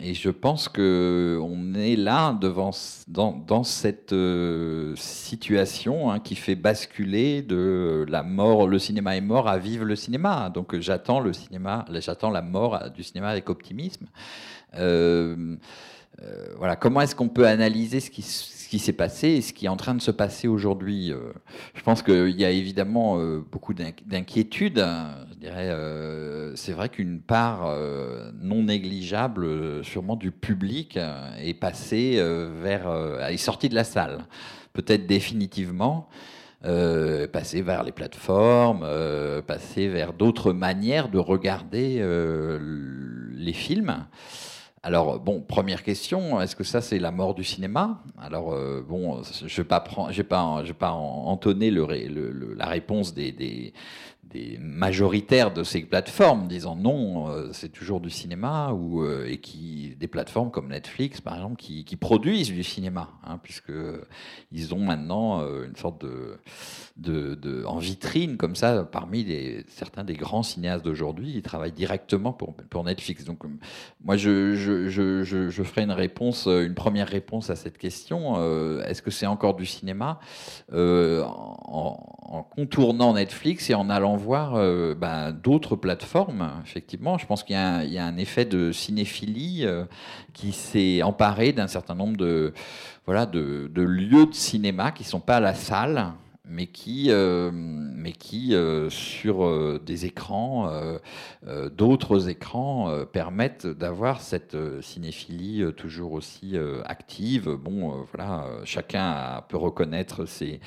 Et je pense que on est là devant dans, cette euh, situation hein, qui fait basculer de la mort, le cinéma est mort à vivre le cinéma. Donc j'attends le cinéma, j'attends la mort du cinéma avec optimisme. Euh, euh, voilà, comment est-ce qu'on peut analyser ce qui, ce qui s'est passé et ce qui est en train de se passer aujourd'hui Je pense qu'il y a évidemment beaucoup d'inquiétudes. Hein, je dirais, c'est vrai qu'une part non négligeable, sûrement du public, est passée vers, est sortie de la salle, peut-être définitivement. Euh, passer vers les plateformes, euh, passer vers d'autres manières de regarder euh, les films. Alors, bon, première question, est-ce que ça, c'est la mort du cinéma? Alors, bon, je ne vais pas, pas, entonner la réponse des, majoritaires de ces plateformes disant non, euh, c'est toujours du cinéma, ou, euh, et qui, des plateformes comme Netflix, par exemple, qui, produisent du cinéma, hein, puisqu'ils ont maintenant euh, une sorte de, de, en vitrine, comme ça, parmi certains des grands cinéastes d'aujourd'hui, ils travaillent directement pour, Netflix. Donc, moi, je, ferai une réponse, une première réponse à cette question. Est-ce que c'est encore du cinéma en, contournant Netflix et en allant voir euh, ben, d'autres plateformes, effectivement? Je pense qu'il y, a un effet de cinéphilie euh, qui s'est emparé d'un certain nombre de, voilà, de, lieux de cinéma qui ne sont pas à la salle, mais qui, euh, mais qui euh, sur euh, des écrans, d'autres écrans, permettent d'avoir cette cinéphilie toujours aussi active. Bon, voilà, chacun peut reconnaître ses,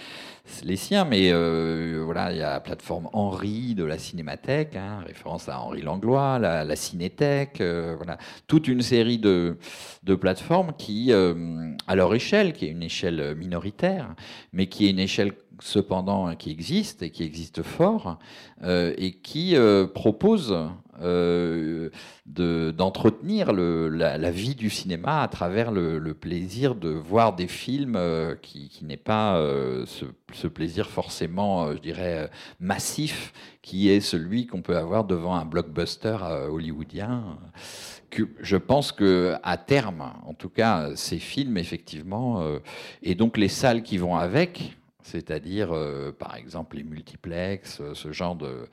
les siens, mais voilà, il y a la plateforme Henri de la Cinémathèque, hein, référence à Henri Langlois, la, la Cinéthèque, voilà, toute une série de, de plateformes qui, à leur échelle, qui est une échelle minoritaire, mais qui est une échelle cependant qui existe et qui existe fort euh, et qui euh, propose euh, d'entretenir la, vie du cinéma à travers le, plaisir de voir des films qui, n'est pas ce, plaisir forcément, je dirais, massif, qui est celui qu'on peut avoir devant un blockbuster hollywoodien. Que je pense que à terme, en tout cas, ces films, effectivement, et donc les salles qui vont avec, c'est-à-dire euh, par exemple les multiplex, euh, ce genre de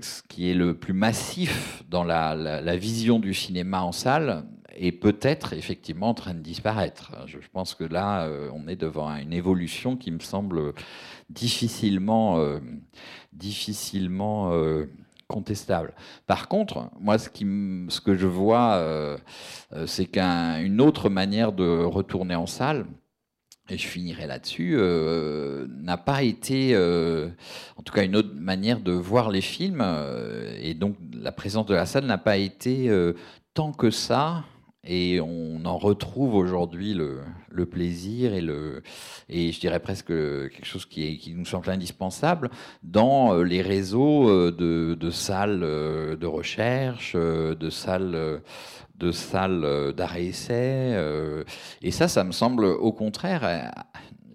ce qui est le plus massif dans la, la, vision du cinéma en salle est peut-être effectivement en train de disparaître. Je, pense que là euh, on est devant une évolution qui me semble difficilement difficilement contestable. Par contre, moi, ce, que je vois, euh, euh, c'est qu'une autre manière de retourner en salle, et je finirai là-dessus, euh, n'a pas été, en tout cas une autre manière de voir les films, et donc la présence de la salle n'a pas été tant que ça et on en retrouve aujourd'hui le, plaisir et, le, et je dirais presque quelque chose qui, nous semble indispensable dans euh, les réseaux euh, de, de salles euh, de recherche, de salles de salles d'arrêt-essai. Et ça, ça me semble au contraire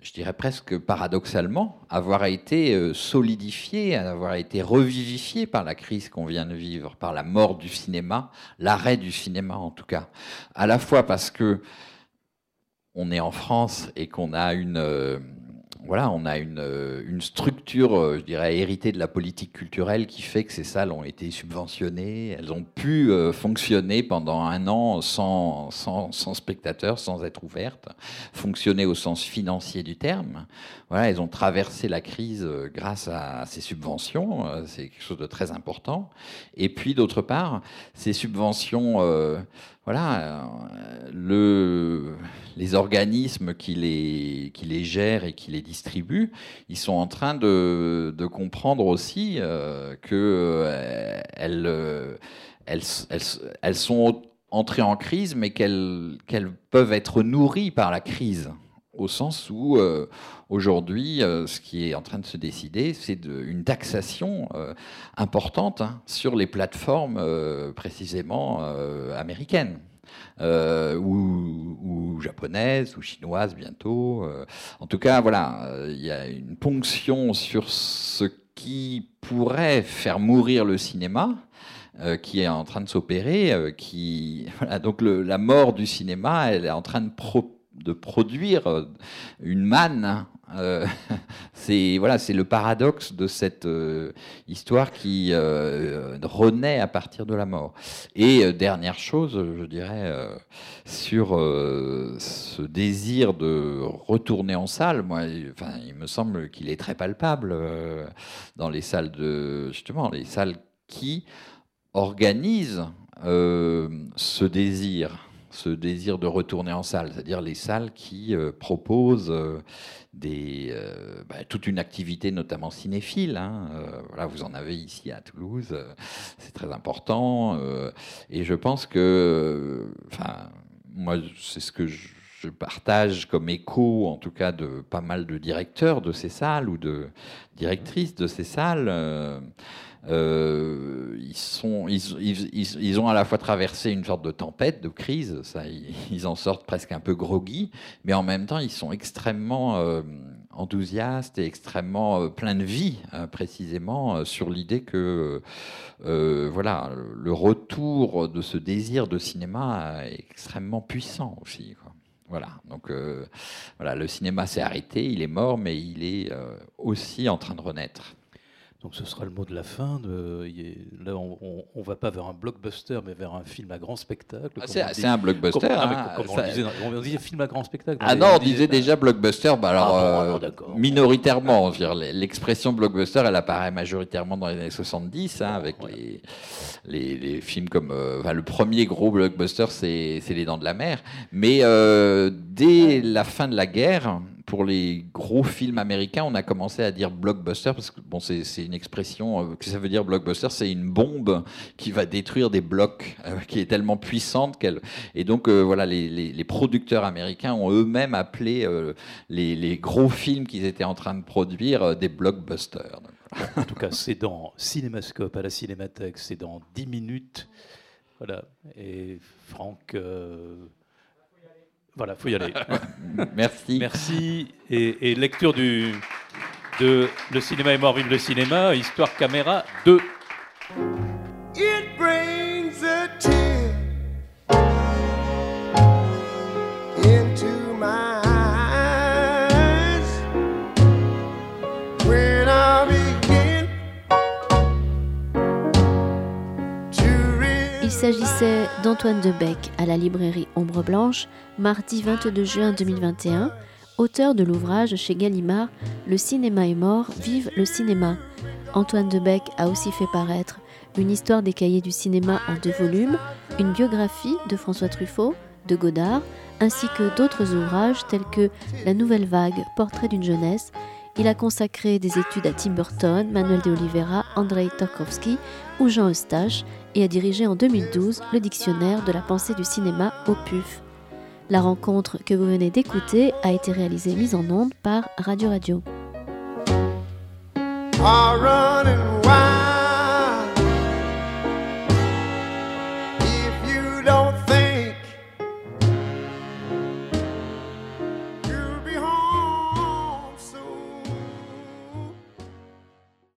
je dirais presque paradoxalement, avoir été euh, solidifié, avoir été revivifié par la crise qu'on vient de vivre, par la mort du cinéma, l'arrêt du cinéma en tout cas. À la fois parce que on est en France et qu'on a une, euh, voilà, on a une, euh, structure euh, je dirais, héritée de la politique culturelle qui fait que ces salles ont été subventionnées. Elles ont pu euh, fonctionner pendant un an sans, spectateurs, sans être ouvertes, fonctionner au sens financier du terme. Voilà, elles ont traversé la crise grâce à ces subventions. C'est quelque chose de très important. Et puis, d'autre part, ces subventions voilà, le, les organismes qui les, qui les gèrent et qui les distribuent, ils sont en train de, comprendre aussi euh, que euh, elles, sont entrées en crise, mais qu'elles qu'elles peuvent être nourries par la crise au sens où euh, aujourd'hui, euh, ce qui est en train de se décider, c'est une taxation euh, importante hein, sur les plateformes précisément américaines. Ou, ou, japonaises ou chinoises bientôt. En tout cas, voilà, il y a une ponction sur ce qui pourrait faire mourir le cinéma, qui est en train de s'opérer. qui voilà, donc la mort du cinéma, elle est en train de pro de produire euh, une manne. Euh, c'est voilà, c'est le paradoxe de cette euh, histoire qui renaît à partir de la mort. Et dernière chose, je dirais sur ce désir de retourner en salle. Moi, il me semble qu'il est très palpable dans les salles de justement les salles qui organisent ce désir ce désir de retourner en salle, c'est-à-dire les salles qui euh, proposent euh, euh, bah, toute une activité, notamment cinéphile. Hein, voilà, vous en avez ici à Toulouse, c'est très important. et je pense que, enfin, moi, c'est ce que je partage comme écho, en tout cas, de pas mal de directeurs de ces salles ou de directrices de ces salles. Euh, ils, ont à la fois traversé une sorte de tempête, de crise, ça, ils, en sortent presque un peu groggy, mais en même temps, ils sont extrêmement euh, enthousiastes et extrêmement euh, pleins de vie, hein, précisément, sur l'idée que voilà, le retour de ce désir de cinéma est extrêmement puissant aussi. Voilà, donc voilà, le cinéma s'est arrêté, il est mort, mais il est aussi en train de renaître. Donc ce sera le mot de la fin. De, là, on ne va pas vers un blockbuster, mais vers un film à grand spectacle. Ah, c'est un blockbuster. Hein, on, disait, film à grand spectacle. Ah non, on disait déjà blockbuster. Bah alors, ah, euh, minoritairement. L'expression blockbuster, elle apparaît majoritairement dans les années 70, hein, avec les, les, films comme... Euh, le premier gros blockbuster, c'est Les Dents de la Mer. Mais euh, dès la fin de la guerre pour les gros films américains, on a commencé à dire blockbuster parce que bon, c'est une expression euh, que ça veut dire blockbuster, c'est une bombe qui va détruire des blocs, euh, qui est tellement puissante qu'elle. Et donc euh, voilà, les, producteurs américains ont eux-mêmes appelé les, les, gros films qu'ils étaient en train de produire des blockbusters. En tout cas, c'est dans Cinémascope à la Cinémathèque, c'est dans 10 minutes. Voilà. Et Franck. Voilà, faut y aller. Merci. Merci. Et, lecture du, de Le cinéma est mort, vive le cinéma, Histoire caméra 2. Il s'agissait d'Antoine Debec à la librairie Ombre Blanche, mardi 22 juin 2021, auteur de l'ouvrage chez Gallimard Le cinéma est mort, vive le cinéma. Antoine Debec a aussi fait paraître une histoire des cahiers du cinéma en deux volumes, une biographie de François Truffaut, de Godard, ainsi que d'autres ouvrages tels que La Nouvelle Vague, Portrait d'une jeunesse. Il a consacré des études à Tim Burton, Manuel de Oliveira, Andrei Tarkovsky ou Jean Eustache et a dirigé en 2012 le dictionnaire de la pensée du cinéma au PUF. La rencontre que vous venez d'écouter a été réalisée et mise en onde par Radio Radio.